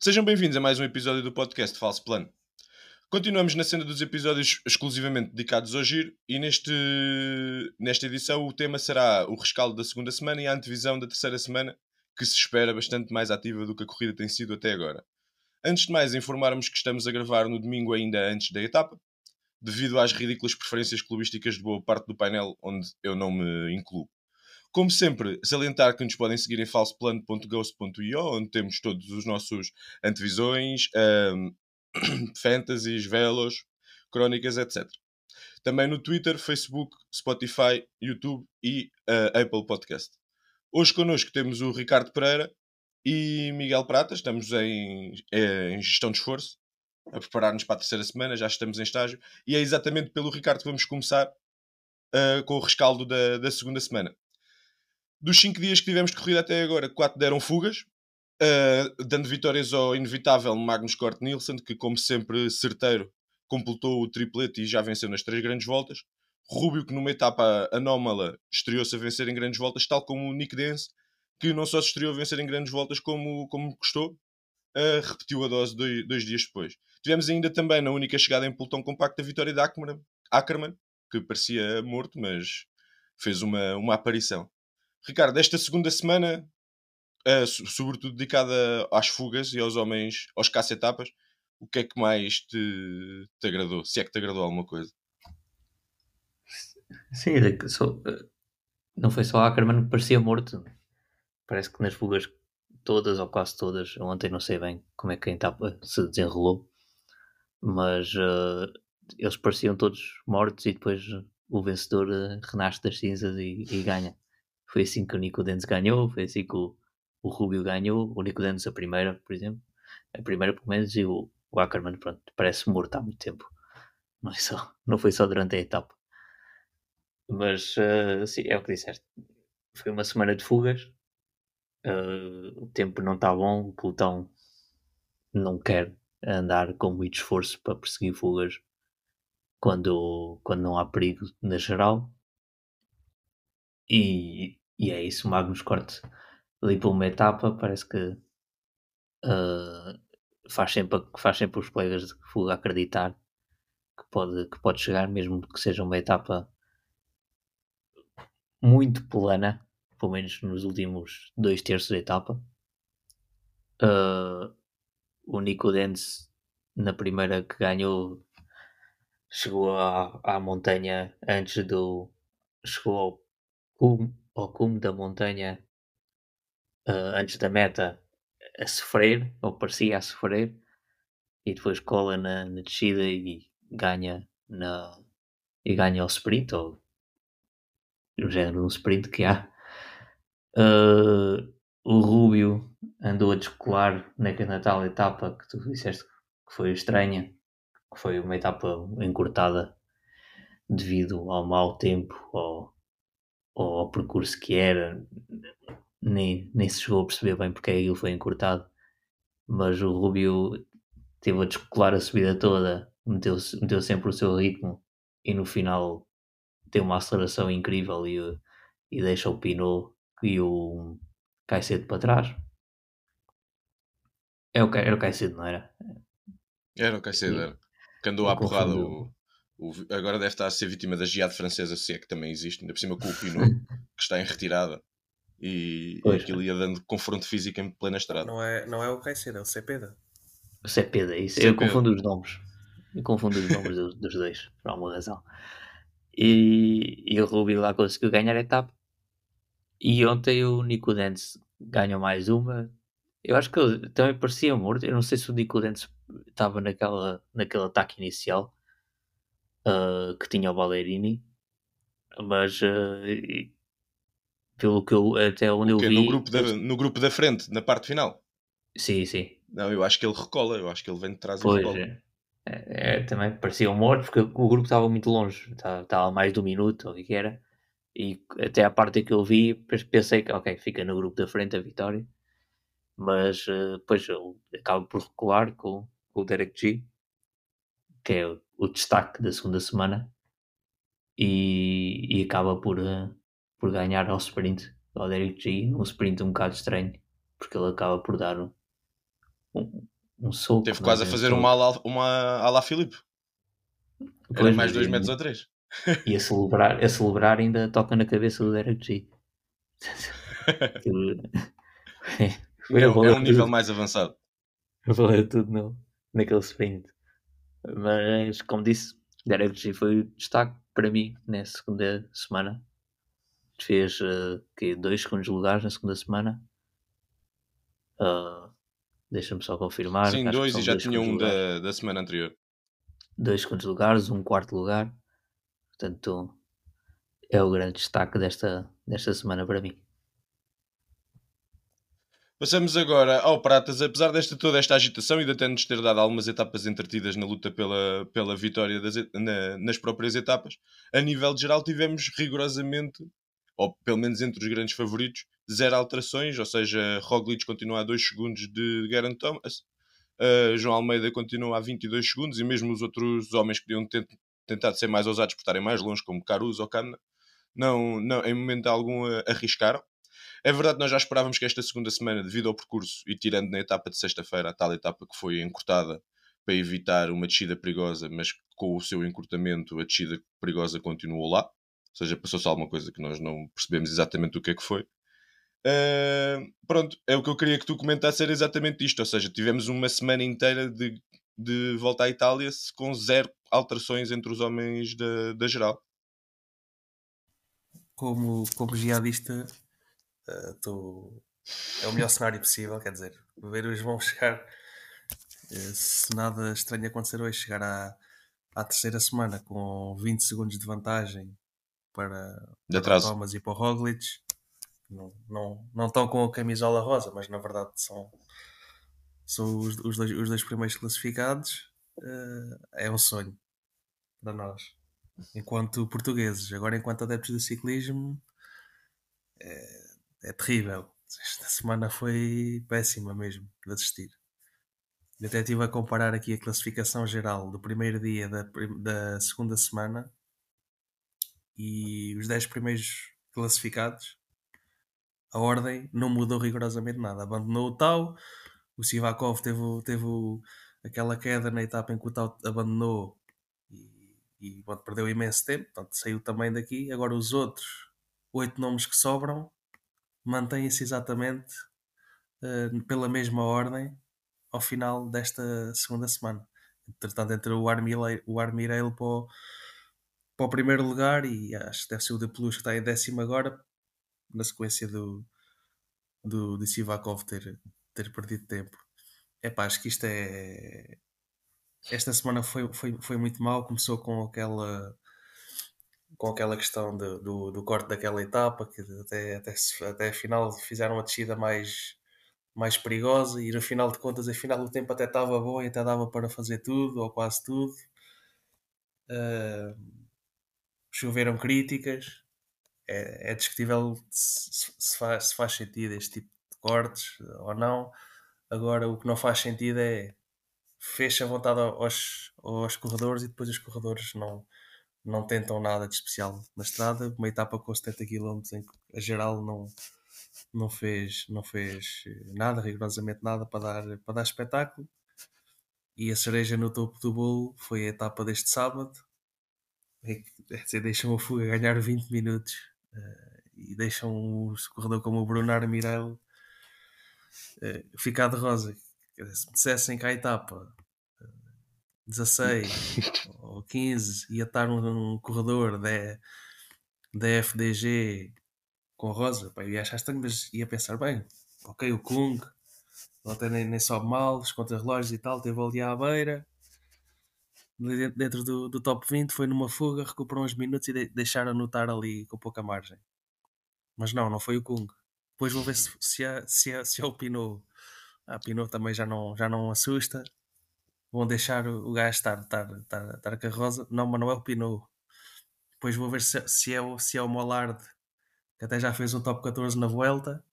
Sejam bem-vindos a mais um episódio do podcast Falso Plano. Continuamos na cena dos episódios exclusivamente dedicados ao giro e neste, nesta edição o tema será o rescaldo da segunda semana e a antevisão da terceira semana, que se espera bastante mais ativa do que a corrida tem sido até agora. Antes de mais, informarmos que estamos a gravar no domingo ainda antes da etapa, devido às ridículas preferências clubísticas de boa parte do painel, onde eu não me incluo. Como sempre, salientar que nos podem seguir em falsoplano.ghost.io, onde temos todos os nossos antevisões, um, fantasies, velos, crónicas, etc. Também no Twitter, Facebook, Spotify, YouTube e uh, Apple Podcast. Hoje connosco temos o Ricardo Pereira e Miguel Prata. Estamos em, eh, em gestão de esforço, a preparar-nos para a terceira semana, já estamos em estágio. E é exatamente pelo Ricardo que vamos começar uh, com o rescaldo da, da segunda semana. Dos 5 dias que tivemos corrida até agora, 4 deram fugas, uh, dando vitórias ao inevitável Magnus Cort Nielsen, que, como sempre, certeiro, completou o triplete e já venceu nas três grandes voltas. Rubio, que numa etapa anómala estreou-se a vencer em grandes voltas, tal como o Nick Dance, que não só se estreou a vencer em grandes voltas como, como gostou, uh, repetiu a dose dois, dois, dias depois. Tivemos ainda também na única chegada em pelotão compacto a vitória de Ackerman, Ackerman que parecia morto, mas fez uma, uma aparição. Ricardo, esta segunda semana, uh, sobretudo dedicada às fugas e aos homens, aos caça-etapas, o que é que mais te, te agradou? Se é que te agradou alguma coisa? Sim, só, eh, não foi só Ackerman que parecia morto. Parece que nas fugas todas ou quase todas, ontem não sei bem como é que a etapa se desenrolou, mas uh, eles pareciam todos mortos e depois o vencedor uh, renasce das cinzas e, e ganha. Foi assim que o Nico Denz ganhou, foi assim que o, o Rubio ganhou, o Nico Denz a primeira, por exemplo, a primeira pelo menos, e o, o Ackerman, pronto, parece morto há muito tempo. Não, é só, não foi só durante a etapa. Mas, uh, sim, é o que disseste. Foi uma semana de fugas, uh, o tempo não está bom, o pelotão não quer andar com muito esforço para perseguir fugas quando, quando não há perigo na geral. E, e é isso, Magnus Corte ali por uma etapa, parece que uh, faz, sempre, faz sempre os colegas de fuga acreditar que pode, que pode chegar, mesmo que seja uma etapa muito plana, pelo menos nos últimos dois terços da etapa. Uh, o Nico Denz, na primeira que ganhou, chegou à, à montanha antes do. chegou ao ao cume da montanha uh, antes da meta a sofrer, ou parecia a sofrer, e depois cola na, na descida e ganha na e ganha o sprint, ou o género um sprint que há. Uh, o Rubio andou a descolar naquela tal etapa que tu disseste que foi estranha, que foi uma etapa encurtada devido ao mau tempo, ao, ao percurso que era, nem, nem se chegou a perceber bem porque aquilo foi encurtado, mas o Rubio teve a descolar a subida toda, meteu, meteu sempre o seu ritmo e no final tem uma aceleração incrível e, e deixa o Pinot e o Caicedo para trás. É o, era o Caicedo, não era? Era o Caicedo, era. Que andou à porrada. O, o, agora deve estar a ser vítima da geada francesa, se é que também existe, ainda por cima com o Pinot, que está em retirada. E, pois, e aquilo ia dando confronto físico em plena estrada. Não é, não é o Caicedo, é o Cepeda. O Cepeda, é isso. Cepeda. Eu confundo os nomes. Eu confundo os nomes dos, dos, dois, por alguma razão. E, e o Rubi lá conseguiu ganhar a etapa. E ontem o Nico Dance ganhou mais uma. Eu acho que ele também parecia morto. Eu não sei se o Nico Dance estava naquela, naquele ataque inicial uh, que tinha o Ballerini, mas uh, pelo que eu até onde eu vi. No grupo, da, no grupo da frente, na parte final? Sim, sim. Não, eu acho que ele recola, eu acho que ele vem de trás pois, e recola. É. É, é, também parecia um morto porque o grupo estava muito longe, estava, estava mais de um minuto, ou o que era, e até a parte que eu vi pensei que ok, fica no grupo da frente a vitória, mas uh, depois ele acaba por recular com, com o Derek G, que é o, o destaque da segunda semana, e, e acaba por, uh, por ganhar ao sprint ao Derek G, num sprint um bocado estranho, porque ele acaba por dar um, um, um soco. Teve quase a fazer uma ala, uma ala Filipe. Era mais mas 2 e- metros ou 3. E a celebrar, a celebrar ainda toca na cabeça do Derek G. É, a um- é um nível mais avançado. Bola tudo no, naquele sprint. Mas, como disse, Derek G foi o destaque para mim na segunda semana. Fez eh, que dois segundos lugares na segunda semana. Ah, Deixa-me só confirmar. Sim, dois e já dois tinha um da, da semana anterior. dois segundos lugares, um quarto lugar. Portanto, é o grande destaque desta, desta semana para mim. Passamos agora ao Pratas. Apesar desta toda esta agitação e de até nos ter dado algumas etapas entretidas na luta pela, pela vitória das na- nas próprias etapas, a nível geral tivemos rigorosamente, ou pelo menos entre os grandes favoritos, zero alterações, ou seja, Roglic continua a 2 segundos de Geraint Thomas, uh, João Almeida continua a 22 segundos e mesmo os outros homens que podiam ter tentado ser mais ousados por estarem mais longe, como Caruso ou Kamna, não, não, em momento algum uh, arriscaram. É verdade nós já esperávamos que esta segunda semana, devido ao percurso e tirando na etapa de sexta-feira, a tal etapa que foi encurtada para evitar uma descida perigosa, mas com o seu encurtamento a descida perigosa continuou lá. Ou seja, passou-se alguma coisa que nós não percebemos exatamente o que é que foi. Uh, pronto, é o que eu queria que tu comentasses era exatamente isto. Ou seja, tivemos uma semana inteira de, de volta à Itália com zero alterações entre os homens da, da geral. Como, como jihadista, eh, tô- é o melhor cenário possível. Quer dizer, ver os vão chegar. eh, se nada estranho acontecer hoje, chegar à, à terceira semana com 20 segundos de vantagem para, para. Thomas e para o Roglic. Não, não, não estão com a camisola rosa, mas na verdade são, são os, os dois, os dois primeiros classificados. eh, é um sonho para nós, enquanto portugueses. Agora, enquanto adeptos do ciclismo, é, é terrível. Esta semana foi péssima mesmo de assistir. Eu até estive a comparar aqui a classificação geral do primeiro dia da, da segunda semana e os 10 primeiros classificados. A ordem não mudou rigorosamente nada. Abandonou o Tau, o Sivakov teve, teve aquela queda na etapa em que o Tau abandonou e, e pronto, perdeu imenso tempo, portanto saiu também daqui. Agora os outros oito nomes que sobram mantêm-se exatamente eh, pela mesma ordem ao final desta segunda semana. Entretanto, entre o Armireil, o Armireil para, o, para o primeiro lugar e acho que deve ser o de Plus que está em décimo agora, na sequência do, do, de Sivakov ter, ter perdido tempo. É pá, acho que isto é. Esta semana foi, foi, foi muito mal. Começou com aquela com aquela questão de- do, do corte daquela etapa que até, até, até a final fizeram uma descida mais, mais perigosa e no final de contas afinal o tempo até estava bom e até dava para fazer tudo ou quase tudo. Ah, choveram críticas. É, é discutível se- se faz, se faz sentido este tipo de cortes ou não. Agora o que não faz sentido é fecha a vontade aos, aos corredores e depois os corredores não, não tentam nada de especial na estrada. Uma etapa com 70 km em que a geral não, não, fez, não fez nada, rigorosamente nada para dar, para dar espetáculo. E a cereja no topo do bolo foi a etapa deste sábado. É que, dizer, deixam o Fuga ganhar 20 minutos eh, e deixam um corredor como o Bruno Armirel eh, ficar de rosa. Se me dissessem que a etapa eh, 16 ou 15 ia estar um, um corredor da, da FDG com rosa, pá, eu ia achar estranho, mas ia pensar bem, ok, o Kung, ele até nem, nem sobe mal, os contra-relógios e tal, teve ali à beira, dentro- do, do top 20, foi numa fuga, recuperou uns minutos e de, deixaram anotar ali com pouca margem. Mas não, não foi o Kung. Depois vou ver se, se, é, se, se é o Pinot. Ah, Pinot também já não, já não assusta. Vão deixar o gajo estar, estar, estar, estar com a rosa. Não, não é o Pinot. Depois vou ver se, se, é, o, se é o Mollard, que até já fez um top 14 na Vuelta.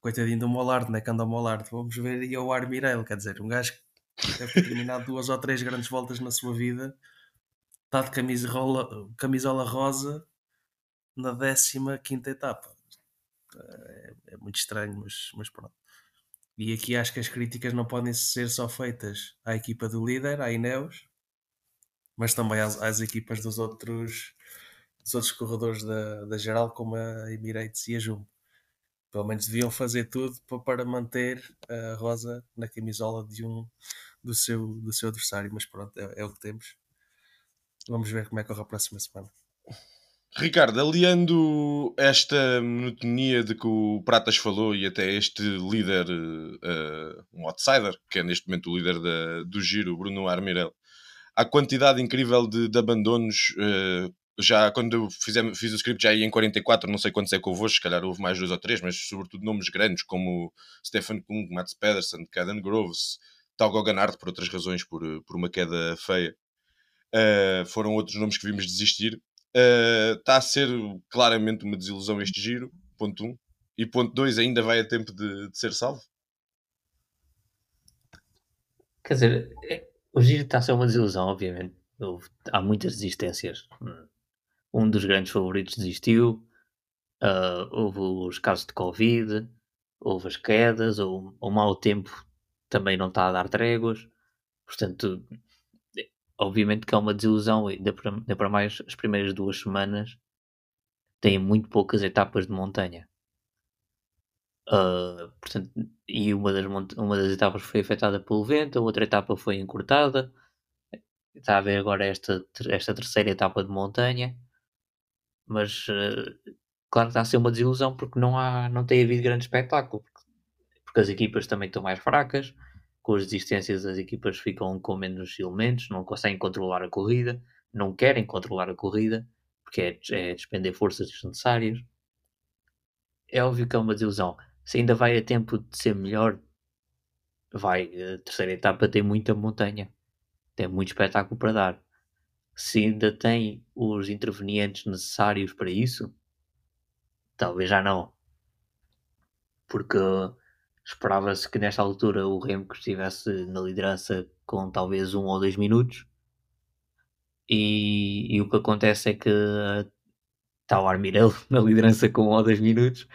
Coitadinho do Mollard, né? Que anda o Mollard. Vamos ver e é o Armirel, quer dizer, um gajo que deve ter terminado duas ou três grandes voltas na sua vida. Está de camisola, camisola rosa na 15 etapa. É, é muito estranho, mas, mas pronto. E aqui acho que as críticas não podem ser só feitas à equipa do líder, à Ineos, mas também às, às equipas dos outros, dos outros corredores da, da geral, como a Emirates e a Jumbo. Pelo menos deviam fazer tudo para manter a Rosa na camisola de um do seu, do seu adversário, mas pronto, é, é o que temos. Vamos ver como é que corre a próxima semana. Ricardo, aliando esta monotonia de que o Pratas falou e até este líder, uh, um outsider, que é neste momento o líder da, do giro, Bruno Armirel, a quantidade incrível de, de abandonos. Uh, já quando fizemos, fiz o script já ia em 44, não sei quantos é que se calhar houve mais dois ou três, mas sobretudo nomes grandes como Stefan Kung, Mats Pedersen, Caden Groves, Tal Goganard, por outras razões, por, por uma queda feia. Uh, foram outros nomes que vimos desistir está eh, a ser claramente uma desilusão este giro, ponto 1. Um. E ponto 2, ainda vai a tempo de, de, ser salvo? Quer dizer, é, o giro está a ser uma desilusão, obviamente. Houve, há muitas desistências. Um dos grandes favoritos desistiu. Uh, houve os casos de Covid, houve as quedas, o, o mau tempo também não está a dar tréguas. Portanto, obviamente que é uma desilusão, ainda para, mais as primeiras duas semanas têm muito poucas etapas de montanha. Uh, portanto, e uma das, uma das etapas foi afetada pelo vento, a outra etapa foi encurtada. Está a ver agora esta, esta terceira etapa de montanha, mas uh, claro que está a ser uma desilusão porque não, há, não tem havido grande espetáculo, porque, porque as equipas também estão mais fracas com as desistências as equipas ficam com menos elementos, não conseguem controlar a corrida, não querem controlar a corrida, porque é, é despender forças desnecessárias. É óbvio que é uma desilusão. Se ainda vai a tempo de ser melhor, vai. A terceira etapa tem muita montanha, tem muito espetáculo para dar. Se ainda tem os intervenientes necessários para isso, talvez já não. Porque Esperava-se que nesta altura o Remco estivesse na liderança com talvez um ou dois minutos. E, e o que acontece é que está o Armirel na liderança com um ou dois minutos.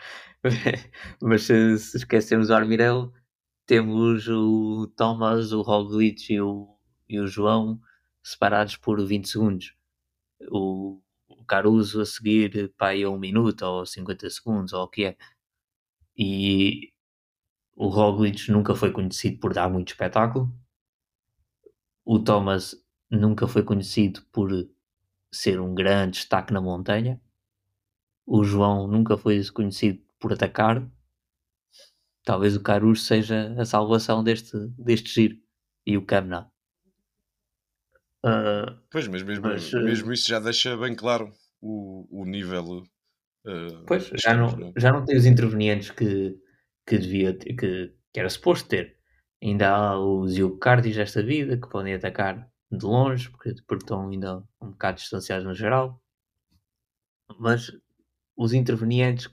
Mas se, se o Armirel, temos o Thomas, o Roglic e o, e o João separados por 20 segundos. O, o Caruso a seguir para aí a um minuto ou 50 segundos ou o que é. E o Roglic nunca foi conhecido por dar muito espetáculo. O Thomas nunca foi conhecido por ser um grande destaque na montanha. O João nunca foi conhecido por atacar. Talvez o Caruso seja a salvação deste, deste giro. E o Camna. Uh, pois, mas mesmo, mas, mesmo isso já deixa bem claro o, o nível. Uh, pois, já não, é? já não tem os intervenientes que, que devia que, que era suposto ter. Ainda há os Eucardis desta vida que podem atacar de longe, porque, porque estão ainda um bocado distanciados no geral. Mas os intervenientes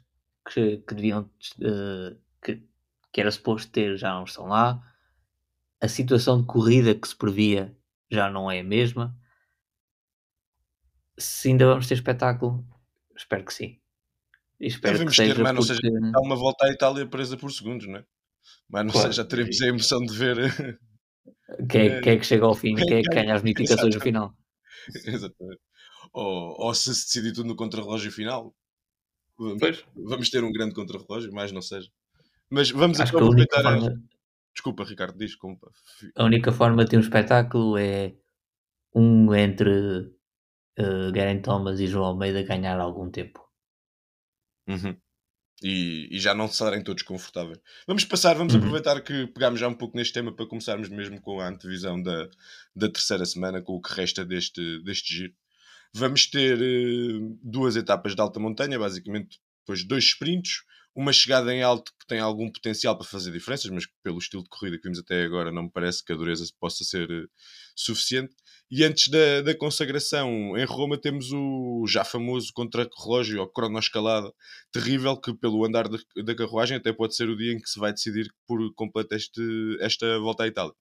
que, que deviam uh, que, que era suposto ter já não estão lá. A situação de corrida que se previa já não é a mesma. Se ainda vamos ter espetáculo, espero que sim. Espero Devemos que seja ter, mas não seja há uma volta à Itália presa por segundos, não é? Mas não claro. sei, já teremos a emoção de ver. Quem é, quem é que chega ao fim, quem é que ganha as bonificações no final. Exatamente. Ou, ou se se decidir tudo no contrarrelógio final, vamos, vamos, ter um grande contrarrelógio, mais não seja. Mas vamos Acho aproveitar. A forma... Desculpa, Ricardo, diz. Como... A única forma de ter um espetáculo é um entre uh, Garen Thomas e João Almeida ganhar algum tempo. Uhum e, e, já não estarem todos confortáveis. Vamos passar, vamos uhum. aproveitar que pegámos já um pouco neste tema para começarmos mesmo com a antevisão da, da terceira semana, com o que resta deste, deste giro. Vamos ter uh, duas etapas de alta montanha, basicamente depois dois sprints, uma chegada em alto que tem algum potencial para fazer diferenças, mas pelo estilo de corrida que vimos até agora não me parece que a dureza possa ser uh, suficiente. E antes da, da consagração em Roma temos o já famoso contra-relógio ou cronoescalada terrível que pelo andar de, da carruagem até pode ser o dia em que se vai decidir por completo este, esta volta à Itália.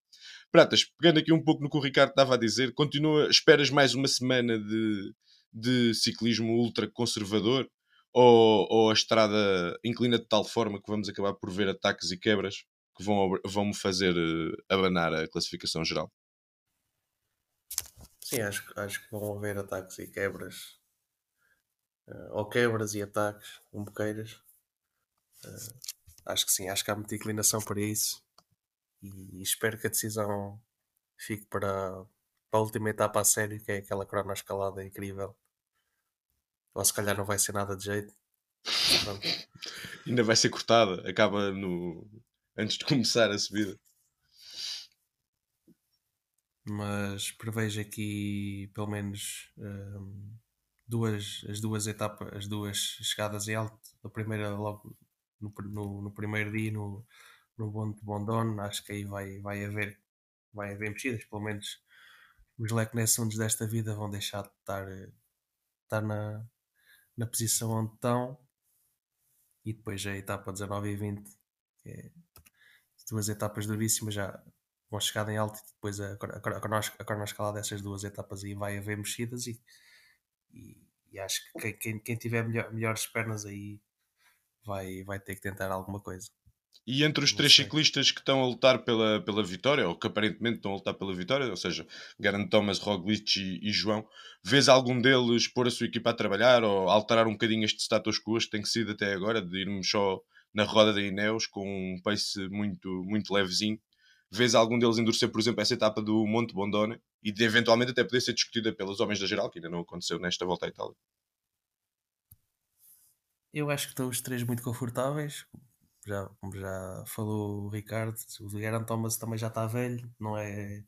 Pratas, pegando aqui um pouco no que o Ricardo estava a dizer, continua, esperas mais uma semana de, de ciclismo ultra conservador ou, ou a estrada inclina de tal forma que vamos acabar por ver ataques e quebras que vão, vão me fazer uh, abanar a classificação geral. Sim, acho, acho que vão haver ataques e quebras. Uh, ou quebras e ataques, um boqueiras. Uh, acho que sim, acho que há muita inclinação para isso. E, e espero que a decisão fique para, para a última etapa a sério, que é aquela cronoescalada incrível. Ou se calhar não vai ser nada de jeito. Ainda vai ser cortada, acaba no antes de começar a subida. Mas prevejo aqui pelo menos um, duas, as duas etapas, as duas chegadas em alto. A primeira logo no, no, no primeiro dia no, no Bonde de Bondon, acho que aí vai, vai haver vai haver mexidas, pelo menos os Lech Nessunds desta vida vão deixar de estar, estar na, na posição onde estão e depois a etapa 19 e 20 que é duas etapas duríssimas já vão chegar em alto e depois a, a, a, a escalada dessas duas etapas aí vai haver mexidas e, e, e acho que quem, quem tiver melhor, melhores pernas aí vai, vai ter que tentar alguma coisa. E entre os três ciclistas que estão a lutar pela, pela vitória, ou que aparentemente estão a lutar pela vitória, ou seja, Garant Thomas, Roglic e, e, João, vês algum deles pôr a sua equipa a trabalhar ou alterar um bocadinho este status quo que tem sido até agora, de irmos só na roda da Ineos com um pace muito, muito levezinho? Vês algum deles endurecer, por exemplo, essa etapa do Monte Bondone e de eventualmente até poder ser discutida pelos homens da geral, que ainda não aconteceu nesta volta à Itália? Eu acho que estão os três muito confortáveis já, como já falou o Ricardo, o Geraint Thomas também já está velho, não é.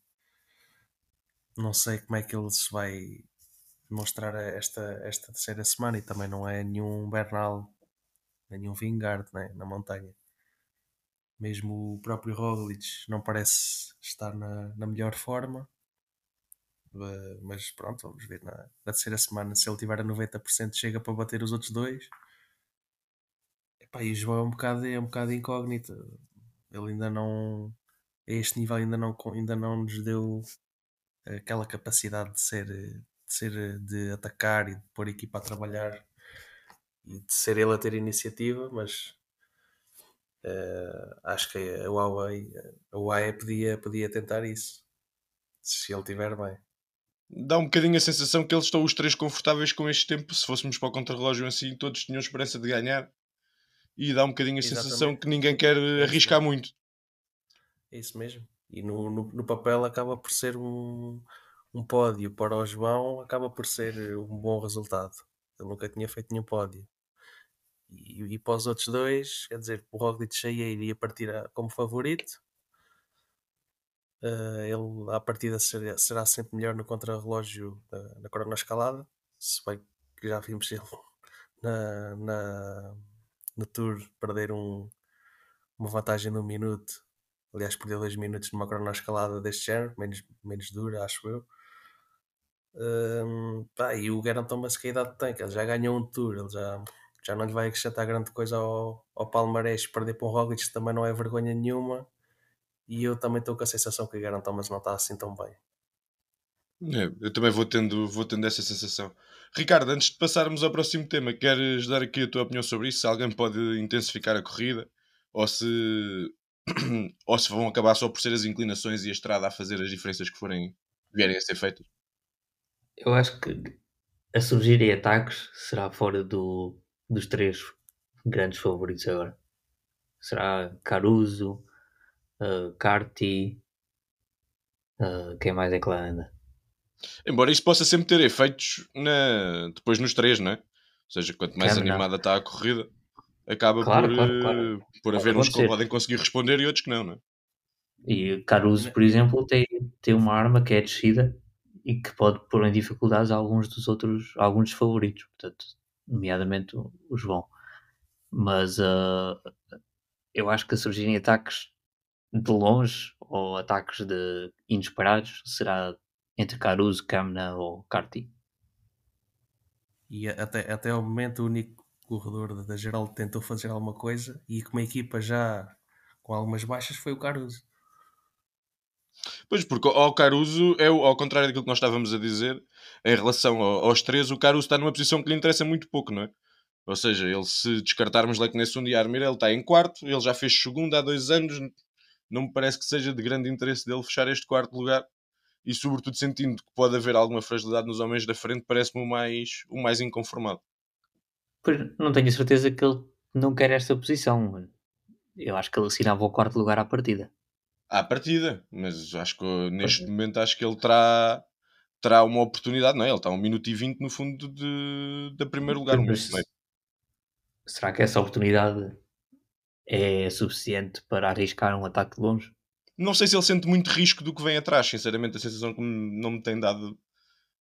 Não sei como é que ele se vai mostrar esta, esta terceira semana e também não é nenhum Bernal, nenhum Vingard né, na montanha. Mesmo o próprio Roglic não parece estar na, na melhor forma. Mas pronto, vamos ver na, na terceira semana. Se ele tiver a 90%, chega para bater os outros dois Epá, e o João é um bocado, é um bocado incógnito. Ele ainda não. A este nível ainda não, ainda não nos deu aquela capacidade de ser, de ser de atacar e de pôr a equipa a trabalhar e de ser ele a ter iniciativa, mas uh, acho que a Huawei, a Huawei podia, podia tentar isso se ele estiver bem. Dá um bocadinho a sensação que eles estão os três confortáveis com este tempo. Se fôssemos para o contrarrelógio assim, todos tinham esperança de ganhar e dá um bocadinho a Exatamente. sensação que ninguém quer é arriscar muito. É isso mesmo. E no, no, no, papel acaba por ser um, um pódio para o João, acaba por ser um bom resultado. Ele nunca tinha feito nenhum pódio. E, e para os outros dois, quer dizer, o Roglic cheia iria partir a, como favorito. Uh, ele à partida será, será sempre melhor no contrarrelógio na, na cronoescalada, se bem que já vimos ele na, na, no Tour perder um, uma vantagem de um minuto. Aliás, perdeu dois minutos numa cronoescalada deste género, menos, menos dura, acho eu. Um, pá, e o Geraint Thomas que a idade tem, que ele já ganhou um Tour, ele já, já não lhe vai acrescentar grande coisa ao, ao Palmarés. Perder para o Roglic também não é vergonha nenhuma. E eu também estou com a sensação que o Geraint Thomas não está assim tão bem. É, eu também vou tendo, vou tendo essa sensação. Ricardo, antes de passarmos ao próximo tema, queres dar aqui a tua opinião sobre isso? Se alguém pode intensificar a corrida ou se, ou se vão acabar só por ser as inclinações e a estrada a fazer as diferenças que forem vierem a ser feitas? Eu acho que a surgirem ataques será fora do, dos três grandes favoritos agora. Será Caruso, uh, Carti, uh, quem mais é que lá anda? Embora isso possa sempre ter efeitos na... depois nos três, não é? Ou seja, quanto mais animada está a corrida, acaba claro, por, claro, claro. por haver uns que podem conseguir responder e outros que não, não é? E Caruso, por exemplo, tem, tem uma arma que é descida e que pode pôr em dificuldades alguns dos outros, alguns dos favoritos, portanto, nomeadamente o João. Mas uh, eu acho que a surgirem ataques de longe ou ataques de inesperados será entre Caruso, Camna ou Carti. E até, até ao momento o único corredor da geral tentou fazer alguma coisa e com uma equipa já com algumas baixas foi o Caruso. Pois, porque ao Caruso, é ao contrário daquilo que nós estávamos a dizer, em relação aos três, o Caruso está numa posição que lhe interessa muito pouco, não é? Ou seja, ele se descartarmos Leknesund e Armir, ele está em quarto, ele já fez segundo há dois anos, não me parece que seja de grande interesse dele fechar este quarto lugar e sobretudo sentindo que pode haver alguma fragilidade nos homens da frente, parece-me o mais, o mais inconformado. Pois, não tenho certeza que ele não quer esta posição. Eu acho que ele assinava o quarto lugar à partida. À partida, mas acho que neste momento acho que ele terá, terá uma oportunidade, não é? Ele está a 1 minuto e 20 no fundo de, de primeiro lugar, um minuto meio. Será que essa oportunidade é suficiente para arriscar um ataque de longe? Não sei se ele sente muito risco do que vem atrás, sinceramente, a sensação que não me tem dado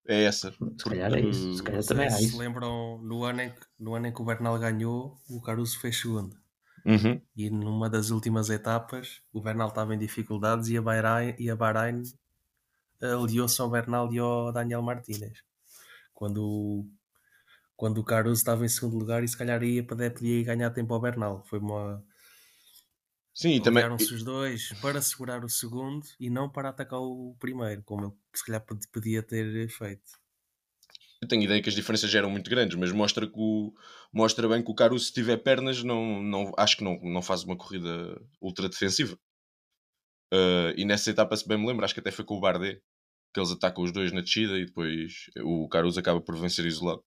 é essa. Se calhar é isso, se calhar também é se isso. lembram, no ano, em que, no ano em que o Bernal ganhou, o Caruso fez segundo. Uhum. E numa das últimas etapas, o Bernal estava em dificuldades e a Bahrein, e a Bahrein aliou-se ao Bernal e ao Daniel Martínez. Quando, quando o Caruso estava em segundo lugar e se calhar ia poder, podia ir ganhar tempo ao Bernal. Foi uma. Sim, e também. os dois para segurar o segundo e não para atacar o primeiro, como ele se calhar pod- podia ter feito. Eu tenho ideia que as diferenças já eram muito grandes, mas mostra, que o, mostra bem que o Caruso, se tiver pernas, não, não, acho que não, não faz uma corrida ultra defensiva. Uh, e nessa etapa, se bem me lembro, acho que até foi com o Bardet, que eles atacam os dois na descida e depois o Caruso acaba por vencer isolado.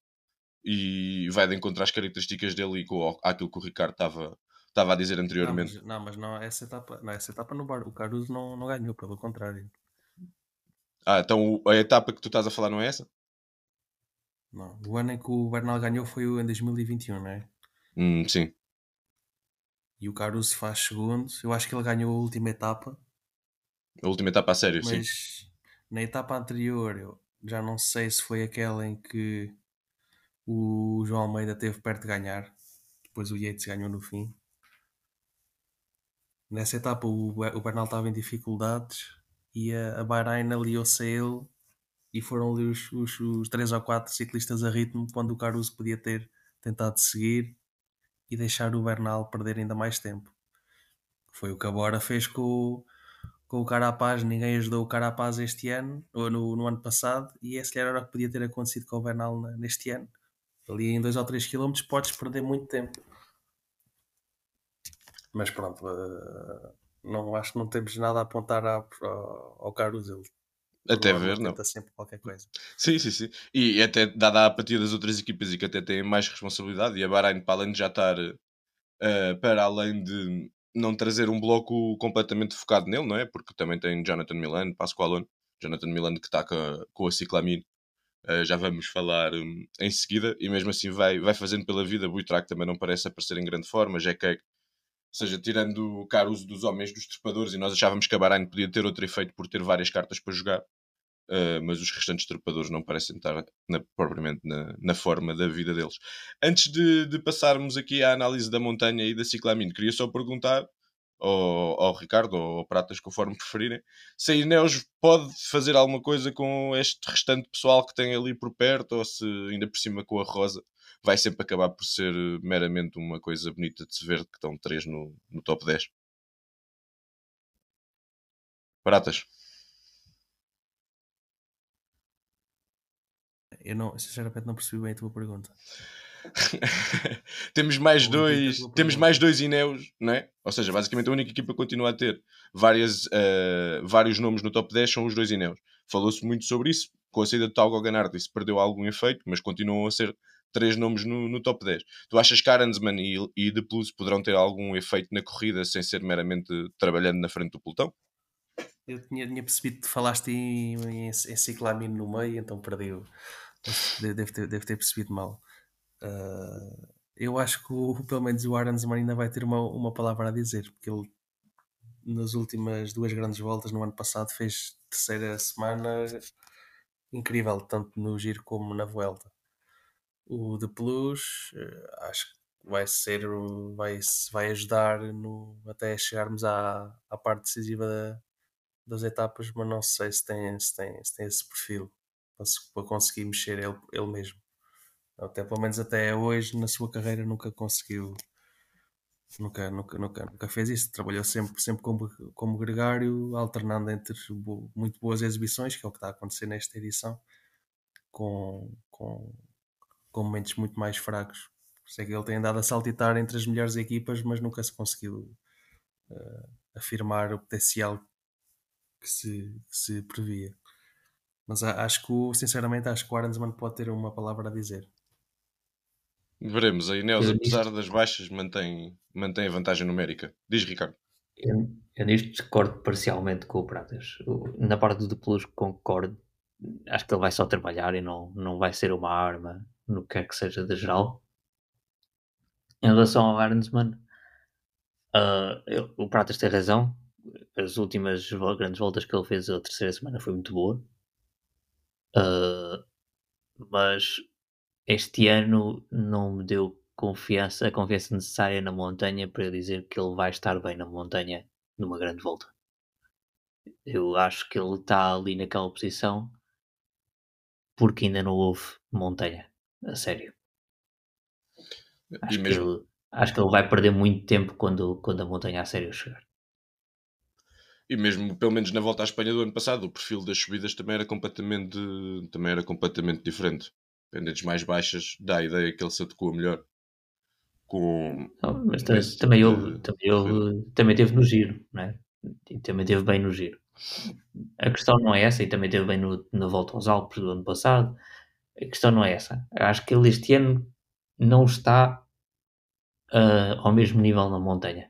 E vai de encontrar as características dele e com aquilo que o Ricardo estava estava a dizer Não, anteriormente. mas, não, mas não, essa etapa, não, essa etapa no bar, o Caruso não, não ganhou, pelo contrário. Ah, então a etapa que tu estás a falar não é essa? Não, o ano em que o Bernal ganhou foi o em 2021, não é? Hum, sim. E o Caruso faz segundo. Eu acho que ele ganhou a última etapa, A última etapa a sério, sim. mas na etapa anterior eu já não sei se foi aquela em que o João Almeida teve perto de ganhar. Depois o Yates ganhou no fim. Nessa etapa o, o Bernal estava em dificuldades e a, a Bahrein aliou-se a ele e foram ali os, os, os três ou quatro ciclistas a ritmo quando o Caruso podia ter tentado seguir e deixar o Bernal perder ainda mais tempo. Foi o que a Bora fez com, com o Carapaz. Ninguém ajudou o Carapaz este ano, ou no, no ano passado, e esse era o que podia ter acontecido com o Bernal na- neste ano. Ali em 2 ou 3 km podes perder muito tempo. Mas pronto, eh, não acho que não temos nada a apontar à- ao, ao Caruso. Ele Até ver, não. sempre qualquer coisa. Sim, sim, sim. E até dada a apatia das outras equipas e que até têm mais responsabilidade, e a Bahrein, para além de já estar eh, para além de não trazer um bloco completamente focado nele, não é? Porque também tem Jonathan Milan, Pasqualone, Jonathan Milan que está com a, com a Ciclamine, eh, já vamos falar hum, em seguida, e mesmo assim vai, vai fazendo pela vida. Buitrack também não parece aparecer em grande forma, Jack ou seja, tirando o caro uso dos homens dos trepadores, e nós achávamos que a Bahrein podia ter outro efeito por ter várias cartas para jogar. Uh, mas os restantes trepadores não parecem estar na- propriamente na, na forma da vida deles. Antes de, de passarmos aqui à análise da montanha e da ciclamine, queria só perguntar ao, ao Ricardo ou ao Pratas, conforme preferirem, se a Ineos pode fazer alguma coisa com este restante pessoal que tem ali por perto, ou se ainda por cima com a Rosa vai sempre acabar por ser eh, meramente uma coisa bonita de se ver que estão três no, no top 10. Pratas. Eu não, sinceramente não percebi bem a tua pergunta. temos mais dois temos mais dois Ineos, não é? Ou seja, basicamente a única equipa que continua a ter várias, eh, vários nomes no top 10 são os dois Ineos. Falou-se muito sobre isso, com a saída de Talgo Ganardi isso perdeu algum efeito, mas continuam a ser três nomes no, no top 10. Tu achas que Aransman e, e De Plus poderão ter algum efeito na corrida sem ser meramente trabalhando na frente do pelotão? Eu tinha, tinha percebido que falaste em, em, em ciclamino no meio, então. Devo, devo ter, devo ter percebido mal. Ah, eu acho que o, pelo menos o Aransman ainda vai ter uma, uma palavra a dizer, porque ele nas últimas duas grandes voltas no ano passado fez terceira semana incrível, tanto no giro como na volta. O de Plus eh, acho que vai ser vai, vai ajudar no, até chegarmos à, à parte decisiva da- das etapas, mas não sei se tem, se tem, se tem esse perfil para, para conseguir mexer ele, ele mesmo. Até pelo menos até hoje na sua carreira nunca conseguiu nunca, nunca, nunca, nunca fez isso. Trabalhou sempre, sempre como, como gregário, alternando entre bo- muito boas exibições, que é o que está a acontecer nesta edição, com, com, com momentos muito mais fracos. Por isso é que ele tem andado a saltitar entre as melhores equipas, mas nunca se conseguiu eh, afirmar o potencial que se, que se previa. Mas acho que, sinceramente, acho que o Arnsman pode ter uma palavra a dizer. Veremos. A Ineos, apesar das baixas, mantém, mantém a vantagem numérica. Diz, Ricardo. Eu, eu nisto discordo parcialmente com o Pratas. Na parte do Plus concordo. Acho que ele vai só trabalhar e não, não vai ser uma arma no que quer que seja da geral. Em relação ao Arnsman, uh, o Pratas tem razão. As últimas grandes voltas que ele fez a terceira semana foi muito boa. Uh, mas este ano não me deu confiança, a confiança necessária na montanha para eu dizer que ele vai estar bem na montanha numa grande volta. Eu acho que ele está ali naquela posição porque ainda não houve montanha, a sério. Acho, mesmo... que, ele, acho que ele vai perder muito tempo quando, quando a montanha a sério chegar. E mesmo, pelo menos na volta à Espanha do ano passado, o perfil das subidas também era completamente, também era completamente diferente. Pendentes mais baixas, dá a ideia que ele se adequou melhor. Com não, mas também, houve, também, houve, também teve no giro, não é? E também teve bem no giro. A questão não é essa, e também teve bem no, na volta aos Alpes do ano passado. A questão não é essa. Acho que ele este ano não está uh, ao mesmo nível na montanha.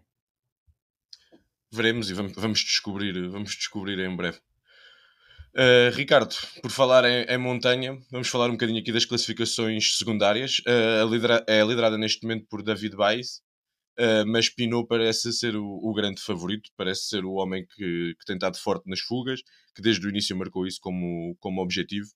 Veremos e vamos, vamos descobrir, vamos descobrir em breve. Uh, Ricardo, por falar em, em, montanha, vamos falar um bocadinho aqui das classificações secundárias. Uh, lidera é liderada neste momento por David Baez, uh, mas Pinot parece ser o, o, grande favorito, parece ser o homem que, que tem estado forte nas fugas, que desde o início marcou isso como, como objetivo.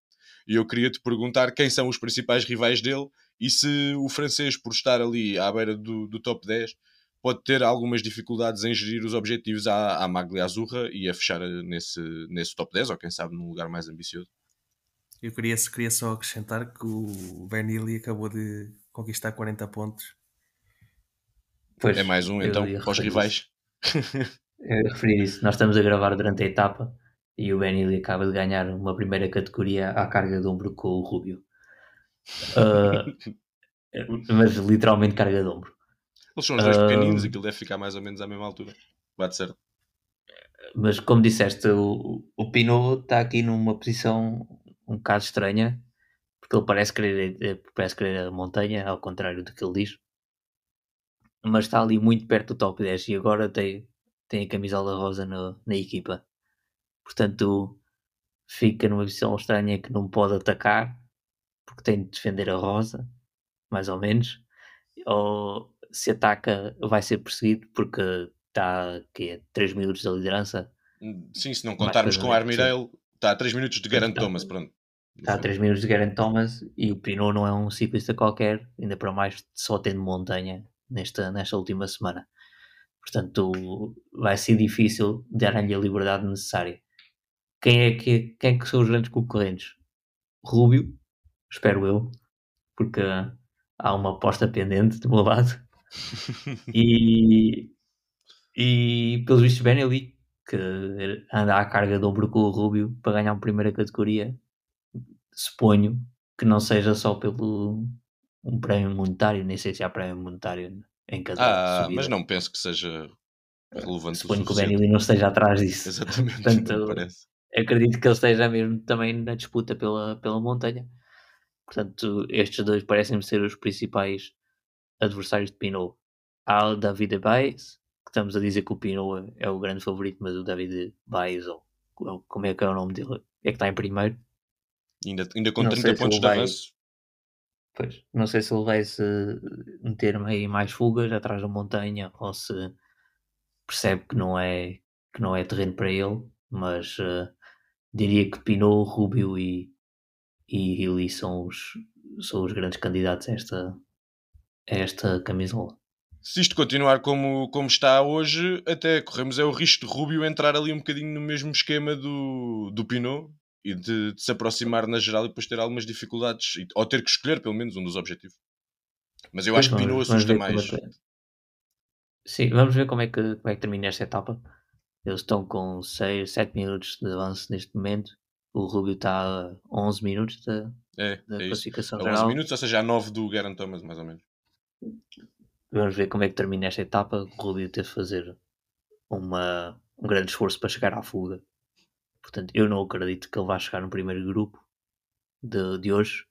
E eu queria te perguntar quem são os principais rivais dele e se o francês, por estar ali à beira do, do top 10, pode ter algumas dificuldades em gerir os objetivos à, à Maglia Azurra e a fechar nesse, nesse top 10, ou quem sabe num lugar mais ambicioso. Eu queria, queria só acrescentar que o Benili acabou de conquistar 40 pontos. Pois, é mais um então para os rivais. eu referi isso. Nós estamos a gravar durante a etapa e o Benili acaba de ganhar uma primeira categoria à carga de ombro com o Rubio. Uh, mas literalmente carga de ombro. Eles são os dois uh, pequeninos, aquilo deve ficar mais ou menos à mesma altura. Bate certo. Mas como disseste, o, o Pinot está aqui numa posição um bocado estranha, porque ele parece querer, parece querer a montanha, ao contrário do que ele diz. Mas está ali muito perto do top 10 e agora tem, tem a camisola rosa no, na equipa. Portanto, fica numa posição estranha que não pode atacar, porque tem de defender a rosa, mais ou menos. Ou se ataca, vai ser perseguido porque está a 3 minutos da liderança. Hum, sim, se não contarmos com o Armirale, está a 3 minutos de Geraint Thomas, pronto. Está a 3 minutos de Geraint Thomas e o Pinot não é um ciclista qualquer, ainda para mais só tendo montanha nesta, nesta última semana. Portanto, vai ser difícil dar-lhe a liberdade necessária. Quem é que, quem é que são os grandes concorrentes? Rubio, espero eu, porque há uma aposta pendente do meu lado e, e pelos vistos bem ali que anda à carga de ombro com o Rubio para ganhar uma primeira categoria suponho que não seja só pelo um prémio monetário, nem sei se há prémio monetário em cada ah, subida. mas não penso que seja relevante suponho que o Benelli não esteja atrás disso exatamente, Portanto, parece acredito que ele esteja mesmo também na disputa pela, pela montanha portanto estes dois parecem ser os principais adversários de Pinot. Há o David Baez, que estamos a dizer que o Pinot é o grande favorito, mas o David Baez, ou como é que é o nome dele, é que está em primeiro. Ainda, ainda com 30 pontos de avanço. Pois, não sei se ele vai se meter aí mais fugas atrás da montanha ou se percebe que não é, que não é terreno para ele, mas uh, diria que Pinot, Rubio e, e Hilly são os, são os grandes candidatos a esta, esta camisola. Se isto continuar como, como está hoje, até corremos é o risco de Rubio entrar ali um bocadinho no mesmo esquema do, do Pinot e de, de se aproximar na geral e depois ter algumas dificuldades, ou ter que escolher pelo menos um dos objetivos. Mas eu pois acho que Pinot assusta mais. É Sim, vamos ver como é, que, como é que termina esta etapa. Eles estão com 6, 7 minutos de avanço neste momento. O Rubio está a 11 minutos da, é, da é classificação geral. 11 minutos, ou seja, a 9 do Geraint Thomas, mais ou menos. Vamos ver como é que termina esta etapa. O Rubio teve de fazer uma, um grande esforço para chegar à fuga. Portanto, eu não acredito que ele vá chegar no primeiro grupo de, de hoje,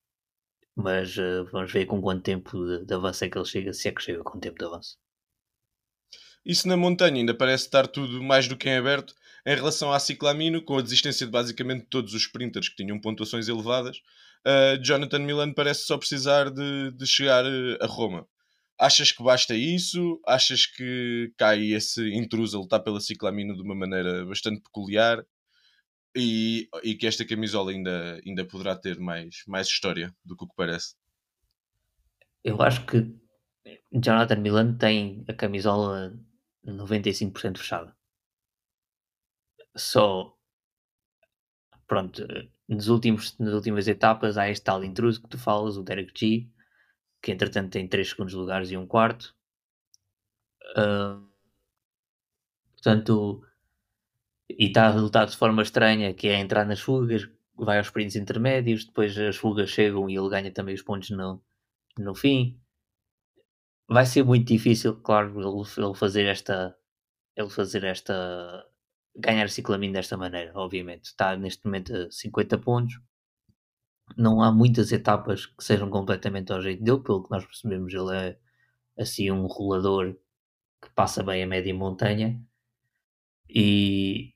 mas uh, vamos ver com quanto tempo de, de, avanço é que ele chega, se é que chega com tempo de avanço. Isso na montanha ainda parece estar tudo mais do que em aberto em relação à ciclamino, com a desistência de basicamente todos os sprinters que tinham pontuações elevadas. Uh, Jonathan Milan parece só precisar de, de chegar uh, a Roma. Achas que basta isso? Achas que cai esse intruso a lutar pela ciclamino de uma maneira bastante peculiar? E, e que esta camisola ainda, ainda poderá ter mais, mais história do que o que parece? Eu acho que Jonathan Milan tem a camisola 95% fechada. Só pronto, nos últimos, nas últimas etapas há este tal intruso que tu falas, o Derek G, que entretanto tem 3 segundos lugares e um quarto. Uh, portanto, e está a lutar de forma estranha, que é entrar nas fugas, vai aos sprints intermédios, depois as fugas chegam e ele ganha também os pontos no, no fim. Vai ser muito difícil, claro, ele, fazer esta ele fazer esta ganhar ciclamino desta maneira, obviamente. Está neste momento a 50 pontos. Não há muitas etapas que sejam completamente ao jeito dele, pelo que nós percebemos, ele é assim um rolador que passa bem a média montanha e,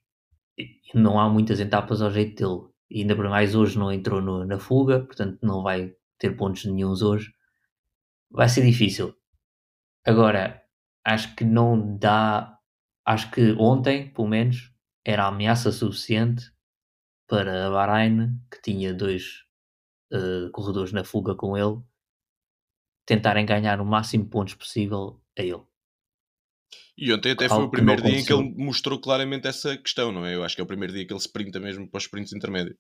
e não há muitas etapas ao jeito dele. E ainda por mais hoje não entrou no, na fuga, portanto não vai ter pontos nenhums hoje. Vai ser difícil. Agora, acho que não dá acho que ontem, pelo menos, era ameaça suficiente para a Bahrein, que tinha dois uh, corredores na fuga com ele, tentarem ganhar o máximo de pontos possível a ele. E ontem até Algo foi o primeiro dia em que ele mostrou claramente essa questão, não é? Eu acho que é o primeiro dia que ele sprinta mesmo para os sprints intermédios.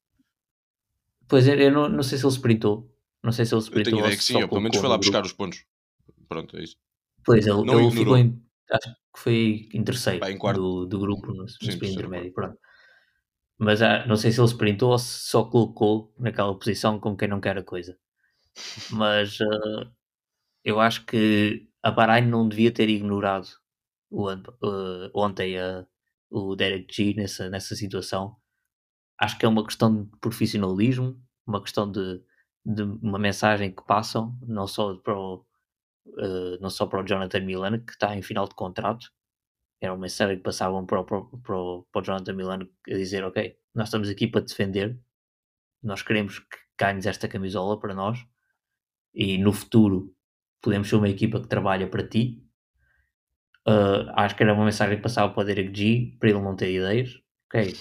Pois é, eu não, não sei se ele sprintou. Não sei se ele sprintou. Eu tenho ideia que sim, ou pelo menos foi lá buscar os pontos. Pronto, é isso. Pois, ele, ele ficou em, acho que foi em terceiro Bem, em do, do grupo no, no sprint intermédio. Pronto. Mas ah, não sei se ele sprintou ou se só colocou naquela posição como quem não quer a coisa. Mas uh, eu acho que a Bahrein não devia ter ignorado o, uh, ontem uh, o Derek G nessa, nessa situação. Acho que é uma questão de profissionalismo, uma questão de, de uma mensagem que passam, não só para o, uh, não só para o Jonathan Milan, que está em final de contrato, era uma mensagem que passavam para o, para, o, para o Jonathan Milan a dizer: Ok, nós estamos aqui para defender, nós queremos que ganhes esta camisola para nós e no futuro podemos ser uma equipa que trabalha para ti. Uh, acho que era uma mensagem que passava para o Derek G para ele não ter ideias. Ok,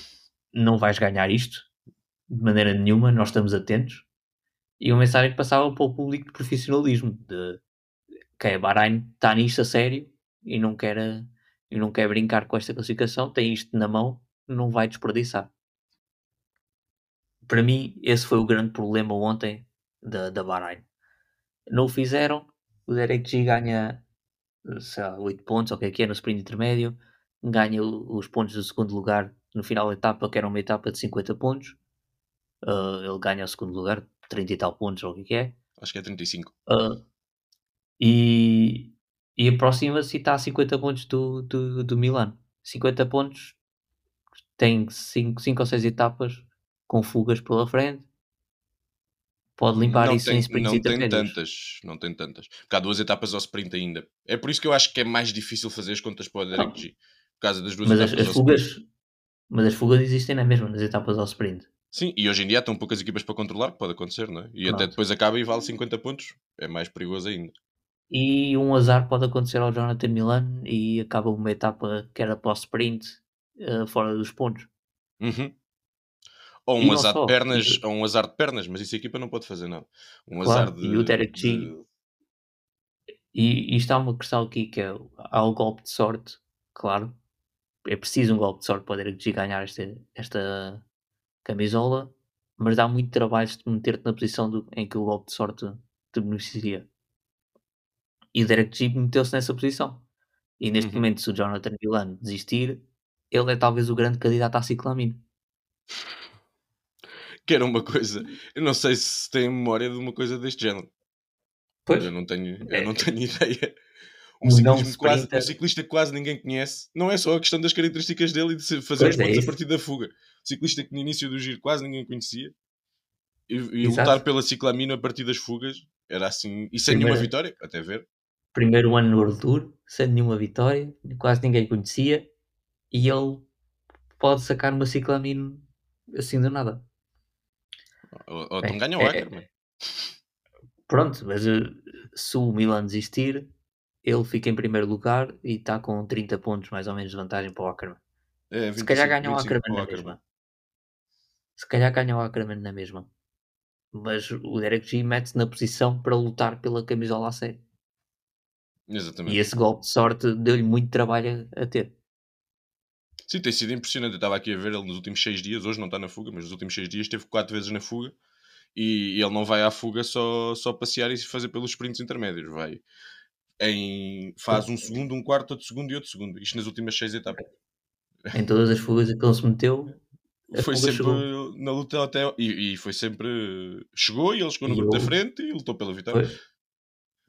não vais ganhar isto de maneira nenhuma, nós estamos atentos. E uma mensagem que passava para o público de profissionalismo, de que é Bahrein está nisto a sério e não quer, e não quer brincar com esta classificação, tem isto na mão, não vai desperdiçar. Para mim, esse foi o grande problema ontem da, da Bahrein. Não o fizeram, o Derek G ganha sei lá, 8 pontos, ou o que é que é, no sprint intermédio, ganha os pontos do segundo lugar no final da etapa, que era uma etapa de 50 pontos. Uh, ele ganha o segundo lugar, 30 e tal pontos, ou o que é que é. Acho que é 35. Uh, e, e aproxima-se e está a 50 pontos do, do, do Milan. 50 pontos, tem 5 ou 6 etapas com fugas pela frente. Pode limpar não isso tem, em sprints Não tem tantas, não tem tantas. Porque há duas etapas ao sprint ainda. É por isso que eu acho que é mais difícil fazer as contas para o Derek G. Por causa das duas mas etapas as, as fugas, Mas as fugas existem na mesma, nas etapas ao sprint. Sim, e hoje em dia há tão poucas equipas para controlar que pode acontecer, não é? E Pronto. até depois acaba e vale 50 pontos. É mais perigoso ainda e um azar pode acontecer ao Jonathan Milan e acaba uma etapa que era para o sprint uh, fora dos pontos. Uhum. Ou um azar de pernas, e... ou um azar de pernas, mas isso a equipa não pode fazer nada. Um claro, azar de. E o Derek G. De... E, e está uma questão aqui que é há o golpe de sorte, claro. É preciso um golpe de sorte para o Derek G ganhar esta, esta camisola, mas dá muito trabalho de meter-te na posição do, em que o golpe de sorte te beneficiaria. E o Derek Jeep meteu-se nessa posição. E neste uhum. momento, se o Jonathan Milan desistir, ele é talvez o grande candidato a ciclamino. Que era uma coisa. Eu não sei se tem memória de uma coisa deste género. Pois. Eu não tenho, eu é. não tenho ideia. um, ciclismo quase, um ciclista que quase ninguém conhece, não é só a questão das características dele e de fazer pois os é pontos é a partir da fuga. Ciclista que no início do giro quase ninguém conhecia e, e lutar pela ciclamina a partir das fugas era assim, e sem Primeiro, nenhuma vitória, até ver. Primeiro ano no World Tour, sem nenhuma vitória, quase ninguém conhecia, e ele pode sacar uma ciclamina assim do nada. Ou, ou então ganha o é, Ackerman. Pronto, mas eh, se o Milan desistir, ele fica em primeiro lugar e está com 30 pontos mais ou menos de vantagem para o Ackerman. É, 25, se calhar ganha o Ackerman na mesma. Se calhar ganha o Ackerman na mesma. Mas o Derek G mete-se na posição para lutar pela camisola a sério. Exatamente. E esse golpe de sorte deu-lhe muito trabalho a, ter. Sim, tem sido impressionante. Eu estava aqui a ver ele nos últimos 6 dias, hoje não está na fuga, mas nos últimos 6 dias esteve 4 vezes na fuga e, ele não vai à fuga só, só passear e fazer pelos sprints intermédios. Vai em, faz um segundo, um quarto, outro segundo e outro segundo. Isto nas últimas 6 etapas. Em todas as fugas que ele se meteu, foi sempre chegou. na luta até e, e, foi sempre chegou e ele chegou no e grupo eu... da frente e lutou pela vitória. Foi.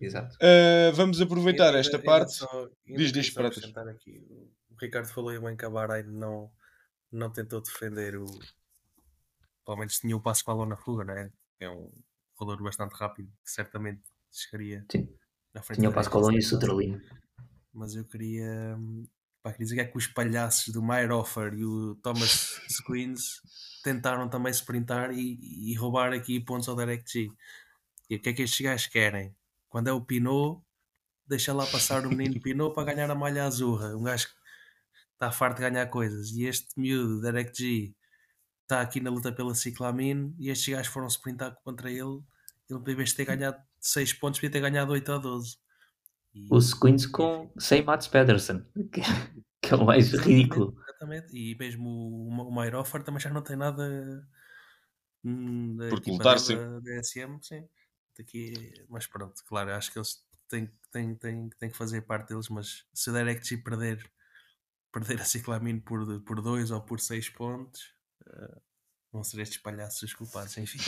Exato. Uh, vamos aproveitar ainda, esta ainda parte. Só, diz, diz, para aqui. O Ricardo falou bem que a Bahrein não, não tentou defender o. Pelo menos tinha o Pascoal na fuga, não é? É um rolador bastante rápido que certamente chegaria Sim. na frente. Tinha o Pascoal e o Sutralino. Mas eu queria. Pá, queria dizer que é que os palhaços do Meyerhofer e o Thomas Squeens tentaram também sprintar e, e roubar aqui pontos ao Direct G. E o que é que estes gajos querem? Quando é o Pinot, deixa lá passar o menino Pinot para ganhar a malha azurra. Um gajo que está farto de ganhar coisas. E este miúdo, Derek G, está aqui na luta pela ciclamine e estes gajos foram sprintar contra ele. Ele, em vez de ter ganhado 6 pontos, podia ter ganhado 8 ou 12. E, o com sem Mats Pedersen, que, que, é o mais exatamente, ridículo. Exatamente, e mesmo o, o Meyerhofer também já não tem nada. Hum, Porque lutar, sim. Da SM, sim aqui, mas pronto, claro, acho que eles têm, têm, têm, têm que fazer parte deles, mas se o Direct perder, perder a Ciclamine por, por dois ou por seis pontos, uh, vão ser estes palhaços os culpados, enfim.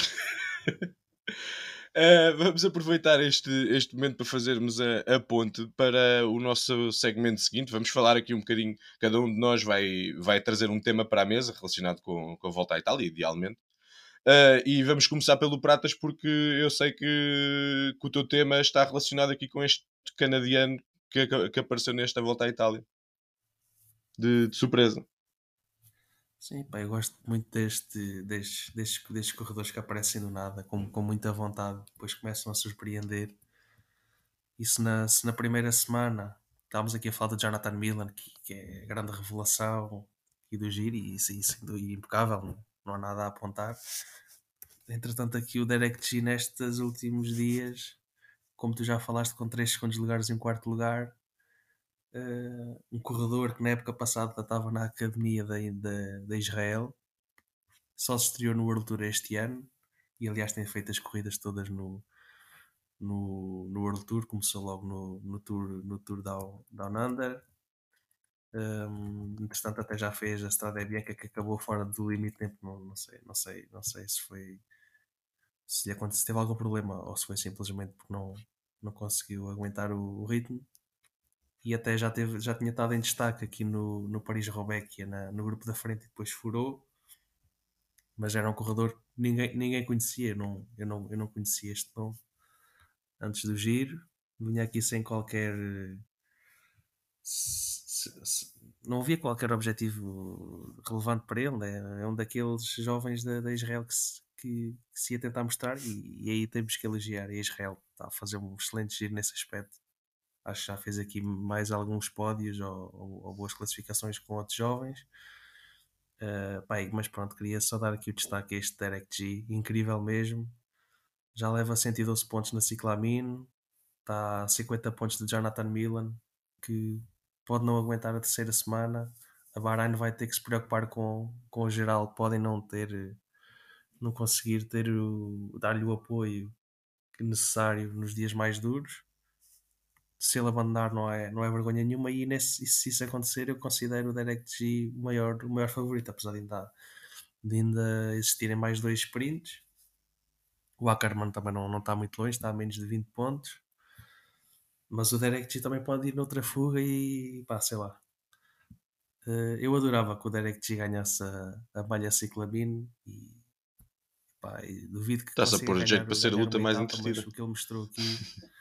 Uh, vamos aproveitar este, este momento para fazermos a, a, ponte para o nosso segmento seguinte. Vamos falar aqui um bocadinho, cada um de nós vai, vai trazer um tema para a mesa relacionado com, com a volta à Itália, idealmente. Uh, e vamos começar pelo Pratas, porque eu sei que, que, o teu tema está relacionado aqui com este canadiano que, que apareceu nesta volta à Itália. De, de surpresa. Sim, pá, eu gosto muito deste, destes, destes, destes corredores que aparecem do nada, com, com muita vontade, depois começam a surpreender. E se na, se na primeira semana estávamos aqui a falar de Jonathan Milan, que, que é a grande revelação e do giro, e isso, isso é impecável, não? há nada a apontar. Entretanto, aqui o Derek G nestes últimos dias, como tu já falaste, com 3 segundos lugares em quarto lugar, uh, um corredor que na época passada estava na academia da, Israel, só se estreou no World Tour este ano e aliás tem feito as corridas todas no, no, no World Tour, começou logo no, no Tour, no tour Down, Down Under um, entretanto, até já fez a Estrada Bianca que acabou fora do limite tempo. Não, não, sei, não sei, não sei se foi se lhe aconteceu, teve algum problema ou se foi simplesmente porque não, não conseguiu aguentar o, o ritmo. E até já, teve, já tinha estado em destaque aqui no, no Paris-Roubaix, no grupo da frente, e depois furou. Mas era um corredor que ninguém, ninguém conhecia. Não, eu, não, eu não conhecia este nome antes do giro. Vinha aqui sem qualquer não havia qualquer objetivo relevante para ele. Né? É um daqueles jovens da, da Israel que se, que, que se ia tentar mostrar e, e, aí temos que elogiar. E Israel está a fazer um excelente giro nesse aspecto. Acho que já fez aqui mais alguns pódios ou, ou, ou boas classificações com outros jovens. Uh, mas pronto, queria só dar aqui o destaque a este Derek G, incrível mesmo. Já leva 112 pontos na Ciclamino, está a 50 pontos de Jonathan Milan, que pode não aguentar a terceira semana. A Bahrein vai ter que se preocupar com, com o geral, podem não ter, não conseguir ter dar-lhe o apoio necessário nos dias mais duros. Se ele abandonar, não é, não é vergonha nenhuma. E nesse, se isso acontecer, eu considero o Derek G o maior, o maior favorito, apesar de ainda, de ainda existirem mais dois sprints. O Ackerman também não, não está muito longe, está a menos de 20 pontos. Mas o Derek G também pode ir noutra fuga e pá, sei lá. Eh, eu adorava que o Derek G ganhasse a, a malha ciclamine e, pá, e duvido que Está-se a pôr ganhar- para ser a luta mais entretida. O que ele mostrou aqui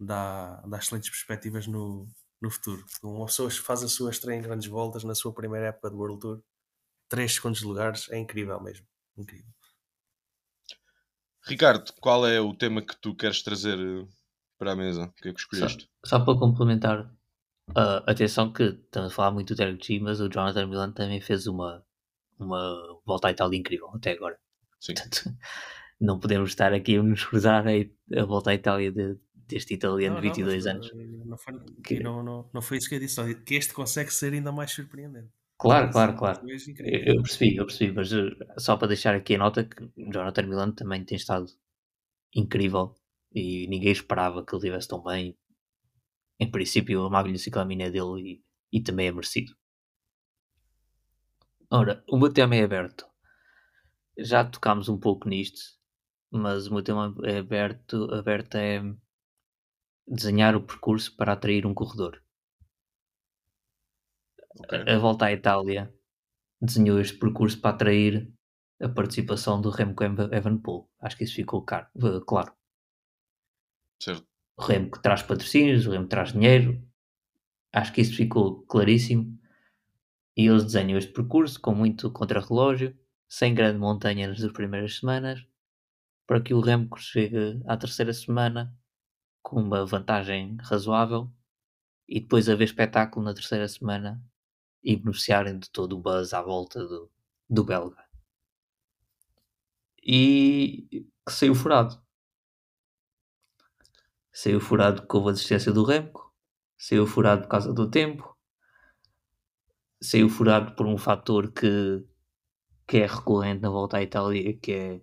dá, dá excelentes perspectivas no, no futuro. Uma pessoa faz a sua estreia em grandes voltas na sua primeira época de World Tour, 3 segundos de lugares, é incrível mesmo. Incrível. Ricardo, qual é o tema que tu queres trazer eh, para a mesa? O que é que escolheste? Só para complementar, ah, atenção que estamos a falar muito do Derek G, mas o Jonathan Milan também fez uma, uma volta à Itália incrível até agora. Sim. Portanto, não podemos estar aqui a nos cruzar a, a volta à Itália de- deste italiano Não, de não, 22 mas, anos. eh, Não foi, Que- não, não, não foi isso que eu disse, só que este consegue ser ainda mais surpreendente. Claro, claro, claro. dois Eu, eu percebi, eu percebi, mas eh, só para deixar aqui a nota que o Jonathan Milan também tem estado incrível e ninguém esperava que ele estivesse tão bem. Em princípio, a maglia ciclamina é dele e, e também é merecido. Ora, o meu tema é aberto. Já tocámos um pouco nisto, mas o meu tema é aberto, aberto é desenhar o percurso para atrair um corredor. Ok. A volta à Itália desenhou este percurso para atrair a participação do Remco Evenepoel. Acho que isso ficou caro- eh, claro. Certo. O Remco traz patrocínios, o Remco traz dinheiro. Acho que isso ficou claríssimo. E eles desenham este percurso com muito contrarrelógio, sem grande montanha nas duas primeiras semanas, para que o Remco chegue à terceira semana com uma vantagem razoável e depois haver espetáculo na terceira semana e beneficiarem de todo o buzz à volta do, do belga. E que saiu furado. Saiu furado porque houve a desistência do Remco, saiu furado por causa do tempo, saiu furado por um fator que, que é recorrente na volta à Itália, que é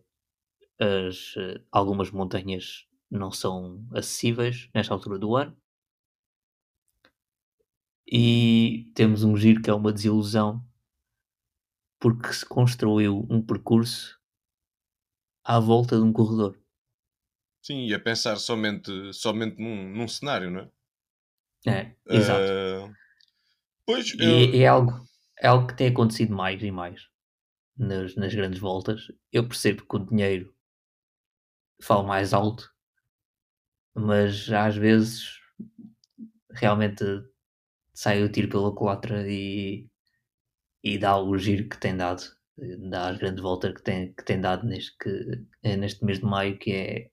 as, eh, algumas montanhas não são acessíveis nesta altura do ano. E temos um giro que é uma desilusão porque se construiu um percurso à volta de um corredor. Sim, e a pensar somente, somente num, num cenário, não é? É, exato. Eh, pois, E eu, é algo, é algo que tem acontecido mais e mais nas, nas grandes voltas. Eu percebo que o dinheiro fala mais alto, mas às vezes realmente sai o tiro pela culatra e, e dá o giro que tem dado, dá as grandes voltas que tem, que tem dado neste, que, neste mês de maio, que é,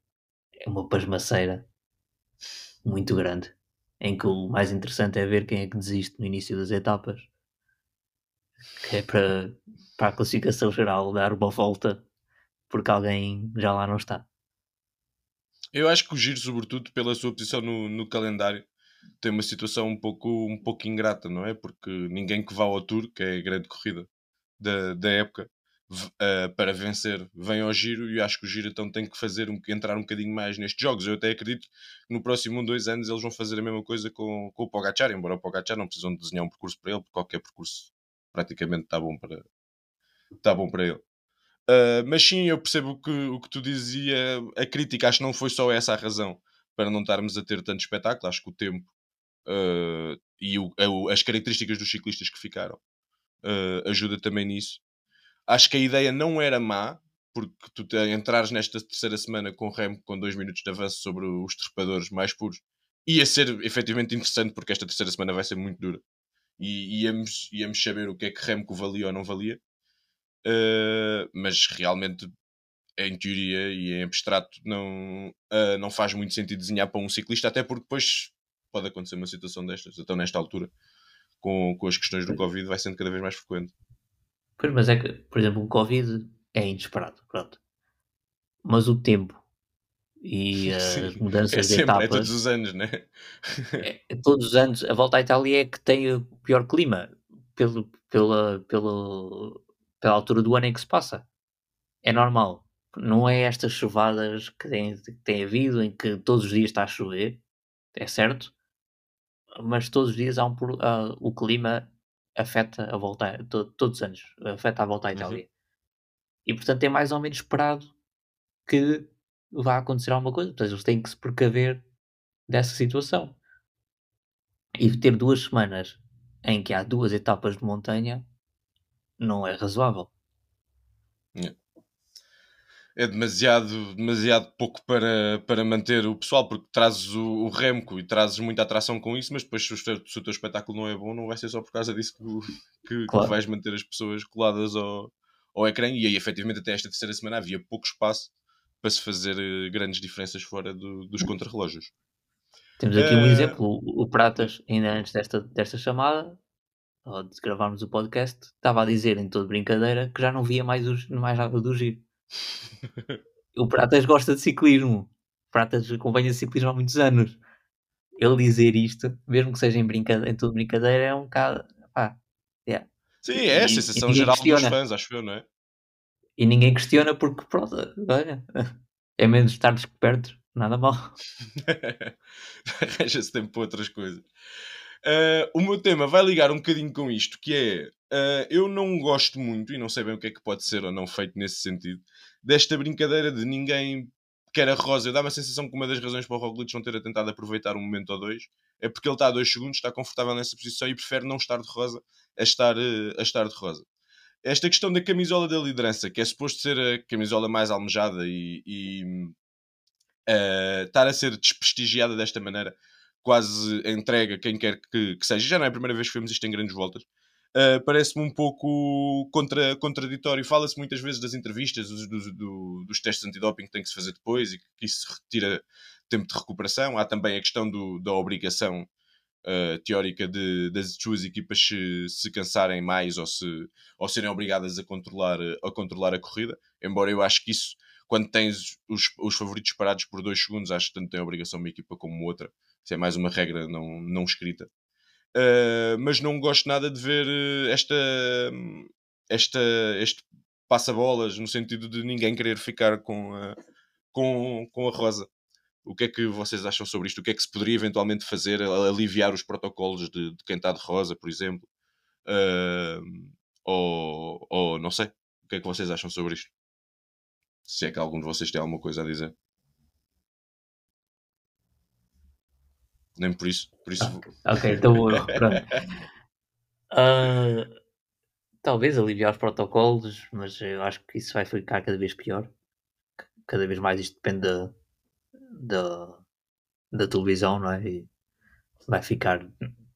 é uma pasmaceira muito grande, em que o mais interessante é ver quem é que desiste no início das etapas, que é para, para a classificação geral dar uma volta porque alguém já lá não está. eu acho que o Giro, sobretudo pela sua posição no, no calendário, tem uma situação um pouco, um pouco ingrata, não é? Porque ninguém que vá ao Tour, que é a grande corrida da, da época, eh, para vencer, vem ao Giro e acho que o Giro então tem que fazer um, entrar um bocadinho mais nestes jogos. Eu até acredito que no próximo um, dois anos eles vão fazer a mesma coisa com, com o Pogacar, embora o Pogacar não precisam de desenhar um percurso para ele, porque qualquer percurso praticamente está bom para, está bom para ele. Uh, mas sim, eu percebo que, o que tu dizia. A crítica, acho que não foi só essa a razão para não estarmos a ter tanto espetáculo. Acho que o tempo uh, e o- as características dos ciclistas que ficaram uh, ajuda também nisso. Acho que a ideia não era má, porque tu te, entrares nesta terceira semana com o Remo com dois minutos de avanço sobre os trepadores mais puros ia ser efetivamente interessante, porque esta terceira semana vai ser muito dura e íamos, íamos saber o que é que Remco valia ou não valia. Uh, mas realmente, em teoria e em abstrato, não, uh, não faz muito sentido desenhar para um ciclista, até porque depois pode acontecer uma situação destas. Então, nesta altura, com, com as questões do Covid, vai sendo cada vez mais frequente. Pois, mas é que, por exemplo, o Covid é inesperado, pronto. Mas o tempo e as Sim, mudanças É de é etapas, todos os anos, né? é- é todos os anos, a volta à Itália é que tem o pior clima pelo, pela, pelo, pela altura do ano em que se passa. É normal. Não é estas chuvadas que tem, que tem havido em que todos os dias está a chover, é certo, mas todos os dias há um, ah, o clima afeta a volta, a- to- todos os anos, afeta a volta à Uhum. Itália. E portanto é mais ou menos esperado que vá acontecer alguma coisa. Portanto, eles têm que se precaver dessa situação. E ter duas semanas em que há duas etapas de montanha não é razoável. É demasiado, demasiado pouco para, para manter o pessoal, porque trazes o, o Remco e trazes muita atração com isso, mas depois se o, teu- se o teu espetáculo não é bom, não vai ser só por causa disso que, que, que Claro. vais manter as pessoas coladas ao, ao ecrã. E aí, efetivamente, até esta terceira semana havia pouco espaço para se fazer eh, grandes diferenças fora do- dos contrarrelógios. Temos aqui um Eh, exemplo, o, o Pratas, ainda antes desta, desta chamada, ou de gravarmos o podcast, estava a dizer em toda brincadeira que já não via mais, os, mais nada do giro. O Pratas gosta de ciclismo. O Pratas acompanha ciclismo há muitos anos. Ele dizer isto, mesmo que seja em, brincadeira, em toda brincadeira, é um bocado. Pá, yeah. Sim, é a E- e sensação geral dos questiona. fãs, acho eu, não é? E ninguém questiona porque, pronto, olha, é menos estar descobertos, nada mal. Arranja-se tempo para outras coisas. Ah, o meu tema vai ligar um bocadinho com isto, que é ah, eu não gosto muito, e não sei bem o que é que pode ser ou não feito nesse sentido, desta brincadeira de ninguém quer a Rosa. Dá-me a sensação que uma das razões para o Roglic não ter tentado aproveitar um momento ou dois é porque ele está a dois segundos, está confortável nessa posição e prefere não estar de rosa a estar, eh, a estar de rosa. Esta questão da camisola da liderança, que é suposto ser a camisola mais almejada e, e eh, estar a ser desprestigiada desta maneira, quase entrega quem quer que, que seja. Já não é a primeira vez que vemos isto em grandes voltas. Uh, parece-me um pouco contra, contraditório. Fala-se muitas vezes das entrevistas, dos, dos, do- dos testes antidoping que tem que se fazer depois e que isso retira tempo de recuperação. Há também a questão do- da obrigação uh, teórica de, das duas equipas se, se cansarem mais ou, se, ou serem obrigadas a controlar, a controlar a corrida. Embora eu acho que isso, quando tens os, os favoritos parados por dois segundos, acho que tanto tem a obrigação uma equipa como outra. Isso é mais uma regra não, não escrita. Uh, mas não gosto nada de ver uh, esta, esta, este passa-bolas no sentido de ninguém querer ficar com a, com, com a rosa. O que é que vocês acham sobre isto? O que é que se poderia eventualmente fazer? Aliviar os protocolos de, de quem está de rosa, por exemplo? Uh, ou, ou não sei. O que é que vocês acham sobre isto? Se é que algum de vocês tem alguma coisa a dizer. Nem por isso. Por isso Ok, então vou- pronto. Ah, talvez aliviar os protocolos, mas eu acho que isso vai ficar cada vez pior. Cada vez mais isto depende da, da, da televisão, não é? E vai ficar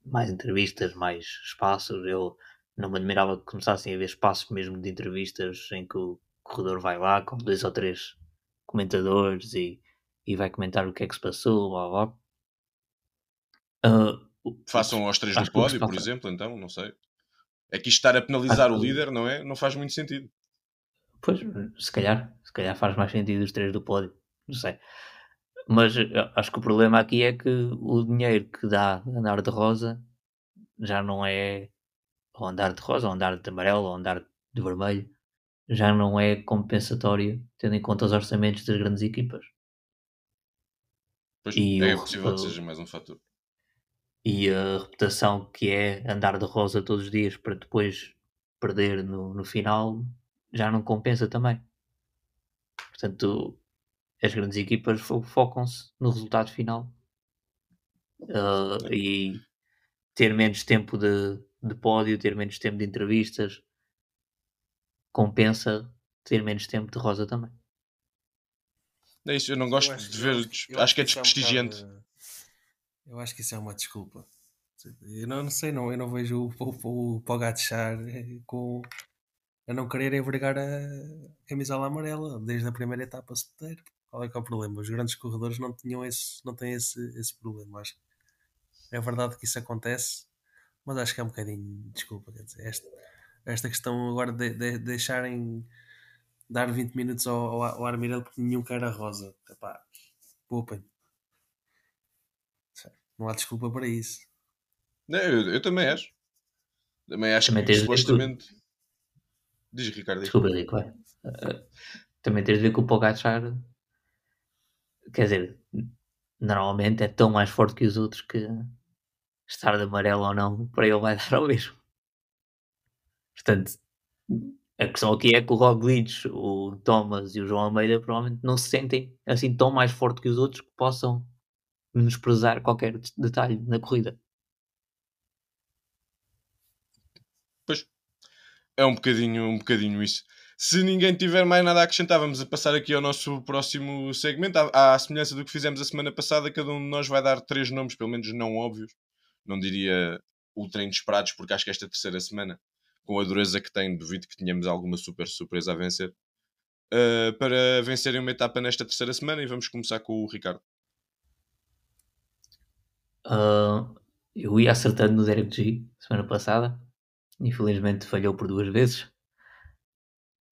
mais entrevistas, mais espaços. Eu não me admirava que começassem a haver espaços mesmo de entrevistas em que o corredor vai lá com dois ou três comentadores e, e vai comentar o que é que se passou, blá blá. Ah, Façam aos três Acho do que o que pódio, por exemplo, então, não sei. É que isto estar a penalizar Acho o líder, não é? Não faz muito sentido. Pois, se calhar, se calhar faz mais sentido os três do pódio, não sei. Mas eh, acho que o problema aqui é que o dinheiro que dá andar de rosa já não é ou andar de rosa, ou andar de amarelo, ou andar de vermelho, já não é compensatório tendo em conta os orçamentos das grandes equipas. Pois E é o- possível que seja mais um fator. E a reputação que é andar de rosa todos os dias para depois perder no, no final já não compensa também. Portanto, as grandes equipas fo- focam-se no resultado final Ah, e ter menos tempo de, de pódio, ter menos tempo de entrevistas, compensa ter menos tempo de rosa também. É isso, eu não gosto Eu de ver. acho- que é um desprestigiante. bocado- eu acho que isso é uma desculpa. Eu não, não sei, não, eu não vejo o, o, Pogacar eh, com a não querer envergar a camisola amarela desde a primeira etapa solteiro. Qual é que é o problema? Os grandes corredores não tinham esse, não têm esse, esse problema. Acho. É verdade que isso acontece, mas acho que é um bocadinho de desculpa. Quer dizer, esta, esta questão agora de, de deixarem dar 20 minutos ao, ao, ao Armirel porque nenhum quer a rosa. Epá, poupem. Não há desculpa para isso. Não, eu, eu também acho. Também acho Também que tens supostamente. Diz Ricardo. Desculpa, Rico. vai. Ah, também tens de ver que o Pogacar, quer dizer, normalmente é tão mais forte que os outros que estar de amarelo ou não, para ele vai dar ao mesmo. Portanto, a questão aqui é que o Roglic, o Thomas e o João Almeida provavelmente não se sentem assim tão mais forte que os outros que possam menosprezar qualquer detalhe na corrida. Pois é um bocadinho, um bocadinho isso. Se ninguém tiver mais nada a acrescentar, vamos a passar aqui ao nosso próximo segmento. À, à semelhança do que fizemos a semana passada, cada um de nós vai dar três nomes, pelo menos não óbvios. Não diria ultra inesperados, porque acho que esta terceira semana, com a dureza que tem, duvido que tenhamos alguma super surpresa a vencer. Uh, para vencerem uma etapa nesta terceira semana, e vamos começar com o Ricardo. Uh, eu ia acertando no Derek G semana passada, infelizmente falhou por duas vezes.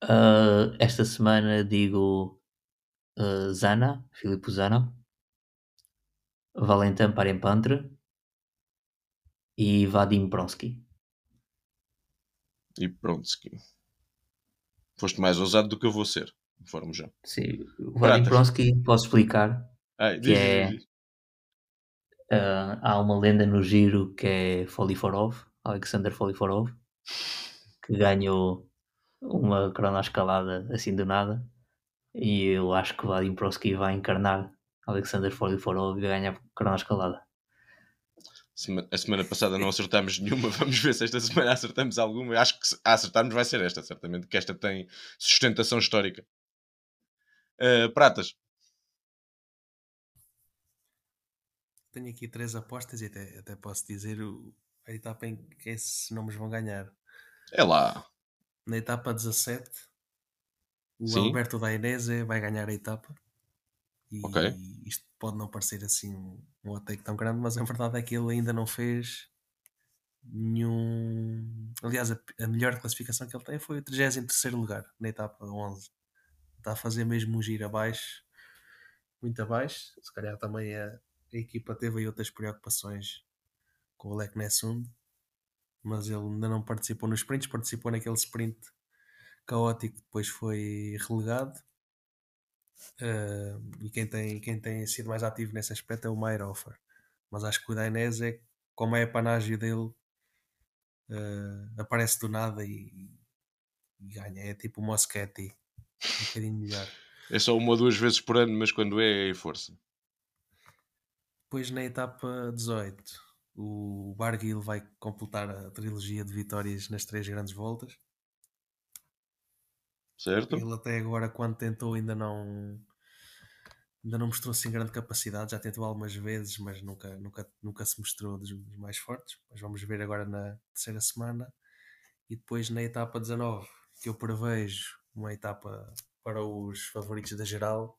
Uh, esta semana digo uh, Zana, Filipe Zana, Valentin Parempantre e Vadim Pronsky. E Pronsky. Foste mais ousado do que eu vou ser, informo já. Sim, o Vadim Pronsky posso explicar. Ai, que é, uh, há uma lenda no giro que é Foliforov, Alexander Foliforov, que ganhou uma cronoescalada assim do nada. E eu acho que o Vadim Pronsky vai encarnar Alexander Foliforov e ganhar a cronoescalada. A semana passada não acertámos nenhuma, vamos ver se esta semana acertamos alguma. Eu acho que se acertarmos vai ser esta, certamente, que esta tem sustentação histórica. Uh, pratas. Tenho aqui três apostas e até, até posso dizer o, a etapa em que esses nomes vão ganhar. É lá. Na etapa 17, o Sim. Alberto Dainese vai ganhar a etapa. E okay. isto pode não parecer assim um, um take tão grande, mas a verdade é que ele ainda não fez nenhum. Aliás, a, a melhor classificação que ele tem foi o 33 lugar na etapa 11. Está a fazer mesmo um giro abaixo, muito abaixo. Se calhar também a, a equipa teve aí outras preocupações com o Lek Nessund, mas ele ainda não participou nos sprints, participou naquele sprint caótico, depois foi relegado. Uh, e quem tem, quem tem sido mais ativo nesse aspecto é o Meyerhofer. Mas acho que o Dainese, é, como é a panágio dele, uh, aparece do nada e, e, ganha. É tipo o Moschetti, um bocadinho melhor. É só uma ou duas vezes por ano, mas quando é, é força. Depois na etapa 18, o Barguil vai completar a trilogia de vitórias nas três grandes voltas. Certo. Ele até agora, quando tentou, ainda não ainda não mostrou assim grande capacidade. Já tentou algumas vezes, mas nunca, nunca, nunca se mostrou dos mais fortes. Mas vamos ver agora na terceira semana. E depois na etapa 19, que eu prevejo uma etapa para os favoritos da geral.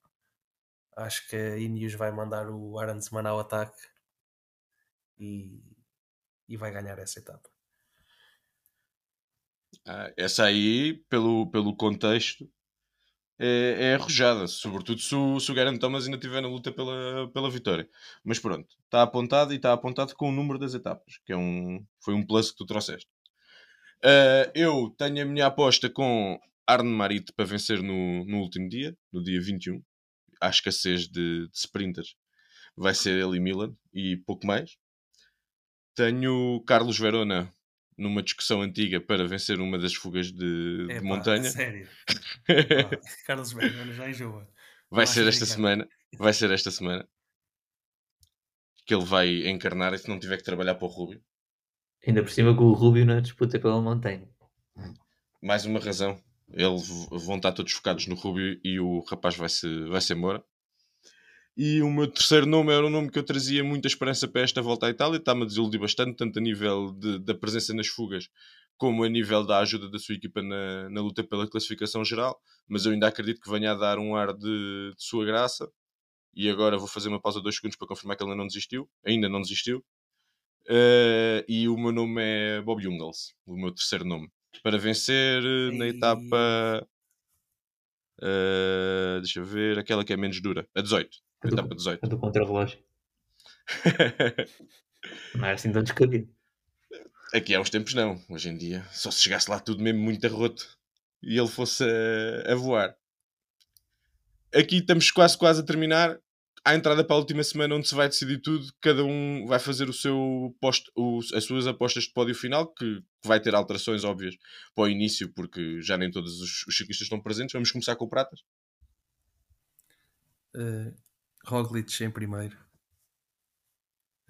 Acho que a Ineos vai mandar o Arandsman ao ataque e, e vai ganhar essa etapa. Ah, essa aí, pelo, pelo contexto, é, é arrojada, sobretudo se o, se o Thomas ainda estiver na luta pela, pela vitória. Mas pronto, está apontado e está apontado com o número das etapas, que é um, foi um plus que tu trouxeste. Uh, eu tenho a minha aposta com Arne Marit para vencer no, no último dia, no dia 21, à escassez de, de sprinters. Vai ser ele e Milan e pouco mais. Tenho Carlos Verona numa discussão antiga para vencer uma das fugas de, de montanha. Sério? Carlos Verona já enjoa. Vai ser esta semana. Vai ser esta semana. Que ele vai encarnar e se não tiver que trabalhar para o Rubio. Ainda por cima com o Rubio na disputa pela montanha. Mais uma razão. Eles vão estar todos focados no Rubio e o rapaz vai, -se, vai ser Moura. E o meu terceiro nome era um nome que eu trazia muita esperança para esta volta à Itália. Está-me a desiludir bastante, tanto a nível de, da presença nas fugas, como a nível da ajuda da sua equipa na, na luta pela classificação geral. Mas eu ainda acredito que venha a dar um ar de, de sua graça. E agora vou fazer uma pausa de dois segundos para confirmar que ele não desistiu. Ainda não desistiu. Uh, e o meu nome é Bob Jungels, o meu terceiro nome. Para vencer uh, na etapa. Uh, deixa eu ver, aquela que é menos dura, a 18. A etapa 18. A do contra-relógio. não é assim tão descabido. Aqui há uns tempos não. Hoje em dia, só se chegasse lá tudo mesmo muito arroto e ele fosse a, a voar. Aqui estamos quase quase a terminar. À entrada para a última semana onde se vai decidir tudo, cada um vai fazer o seu posto, o, as suas apostas de pódio final, que, que, vai ter alterações óbvias para o início, porque já nem todos os, os ciclistas estão presentes. Vamos começar com o Pratas. Uh, Roglic em primeiro,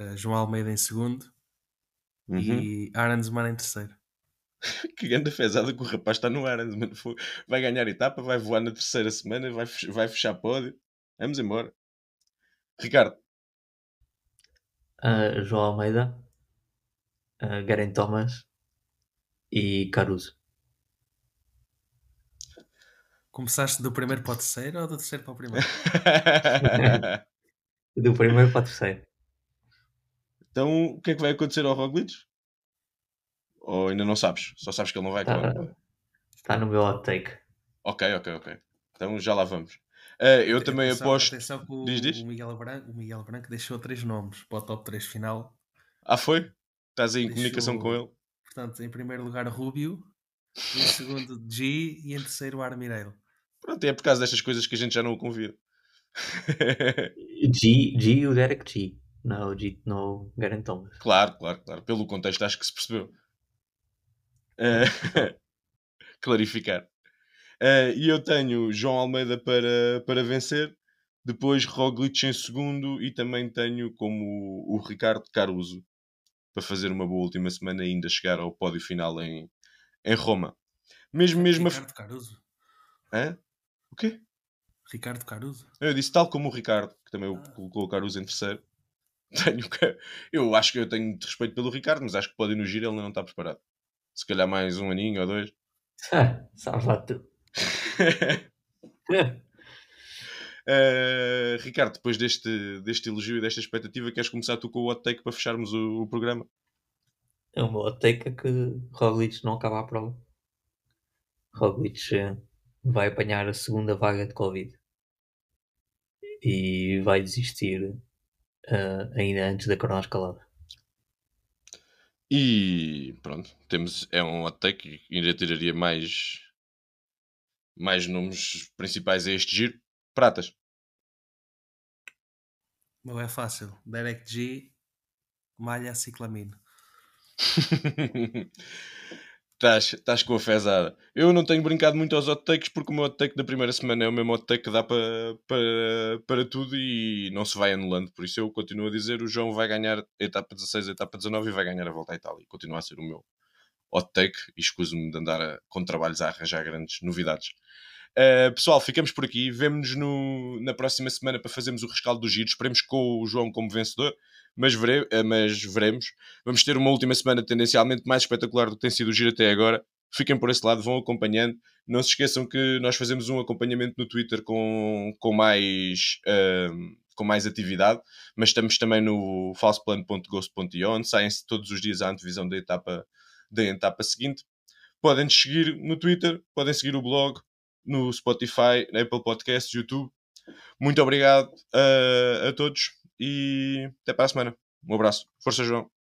uh, João Almeida em segundo uhum. e Arandsman em terceiro. que grande fezada que o rapaz está no ar. Vai ganhar etapa, vai voar na terceira semana, vai, vai fechar pódio. Vamos embora. Ricardo. Uh, João Almeida, uh, Garen Thomas e Caruso. Começaste do primeiro para o terceiro ou do terceiro para o primeiro? do primeiro para o terceiro. Então, o que é que vai acontecer ao Roglic? Ou ainda não sabes? Só sabes que ele não vai acabar? Está no meu hot take. Ok, ok, ok. Então já lá vamos. Uh, eu atenção, também aposto. Atenção que o, diz, diz? O, Miguel Branco, o Miguel Branco deixou três nomes para o top 3 final. Ah, foi? Estás aí em deixou, comunicação com ele? Portanto, em primeiro lugar, Rubio. Em segundo, G. E em terceiro, Armireiro. Pronto, é por causa destas coisas que a gente já não o convida. G, G e o Derek G. Não, o G, não Thomas. Claro, claro, claro. Pelo contexto, acho que se percebeu. Uh, clarificar. Uh, e eu tenho João Almeida para, para vencer, depois Roglic em segundo e também tenho como o, Ricardo Caruso para fazer uma boa última semana e ainda chegar ao pódio final em, em Roma. Mesmo, mesmo Ricardo a... Caruso? Hã? O quê? Ricardo Caruso? Eu disse tal como o Ricardo, que também ah. colocou o Caruso em terceiro. Tenho que... Eu acho que eu tenho respeito pelo Ricardo, mas acho que pode ir no giro ele não está preparado. Se calhar mais um aninho ou dois. Salva tu. Uh, Ricardo, depois deste, deste elogio e desta expectativa, queres começar tu com o hot take para fecharmos o, o programa? É o meu hot take é que Roglic não acaba a prova. Roglic eh, vai apanhar a segunda vaga de Covid e vai desistir uh, ainda antes da cronoescalada. E pronto, temos, é um hot take ainda tiraria mais mais nomes principais a este giro. Pratas. Não é fácil. Derek G, Malha Ciclamino. Estás com a fezada. Eu não tenho brincado muito aos hot takes porque o meu hot take da primeira semana é o mesmo hot take que dá para, para, para tudo e não se vai anulando. Por isso eu continuo a dizer: o João vai ganhar etapa 16, a etapa 19 e vai ganhar a volta à Itália. Continua a ser o meu hot take e escuso-me de andar a, com trabalhos a arranjar grandes novidades. Uh, pessoal, ficamos por aqui. Vemo-nos na próxima semana para fazermos o rescaldo do giro. Esperemos com o João como vencedor, mas, vere, uh, mas veremos. Vamos ter uma última semana tendencialmente mais espetacular do que tem sido o giro até agora. Fiquem por esse lado, vão acompanhando. Não se esqueçam que nós fazemos um acompanhamento no Twitter com, com, mais, uh, com mais atividade, mas estamos também no falseplano.ghost.io, onde saem-se todos os dias a antevisão da etapa, da etapa seguinte. Podem nos seguir no Twitter, podem seguir o blog, no Spotify, na Apple Podcasts, YouTube. Muito obrigado a, a todos e até para a semana. Um abraço. Força, João.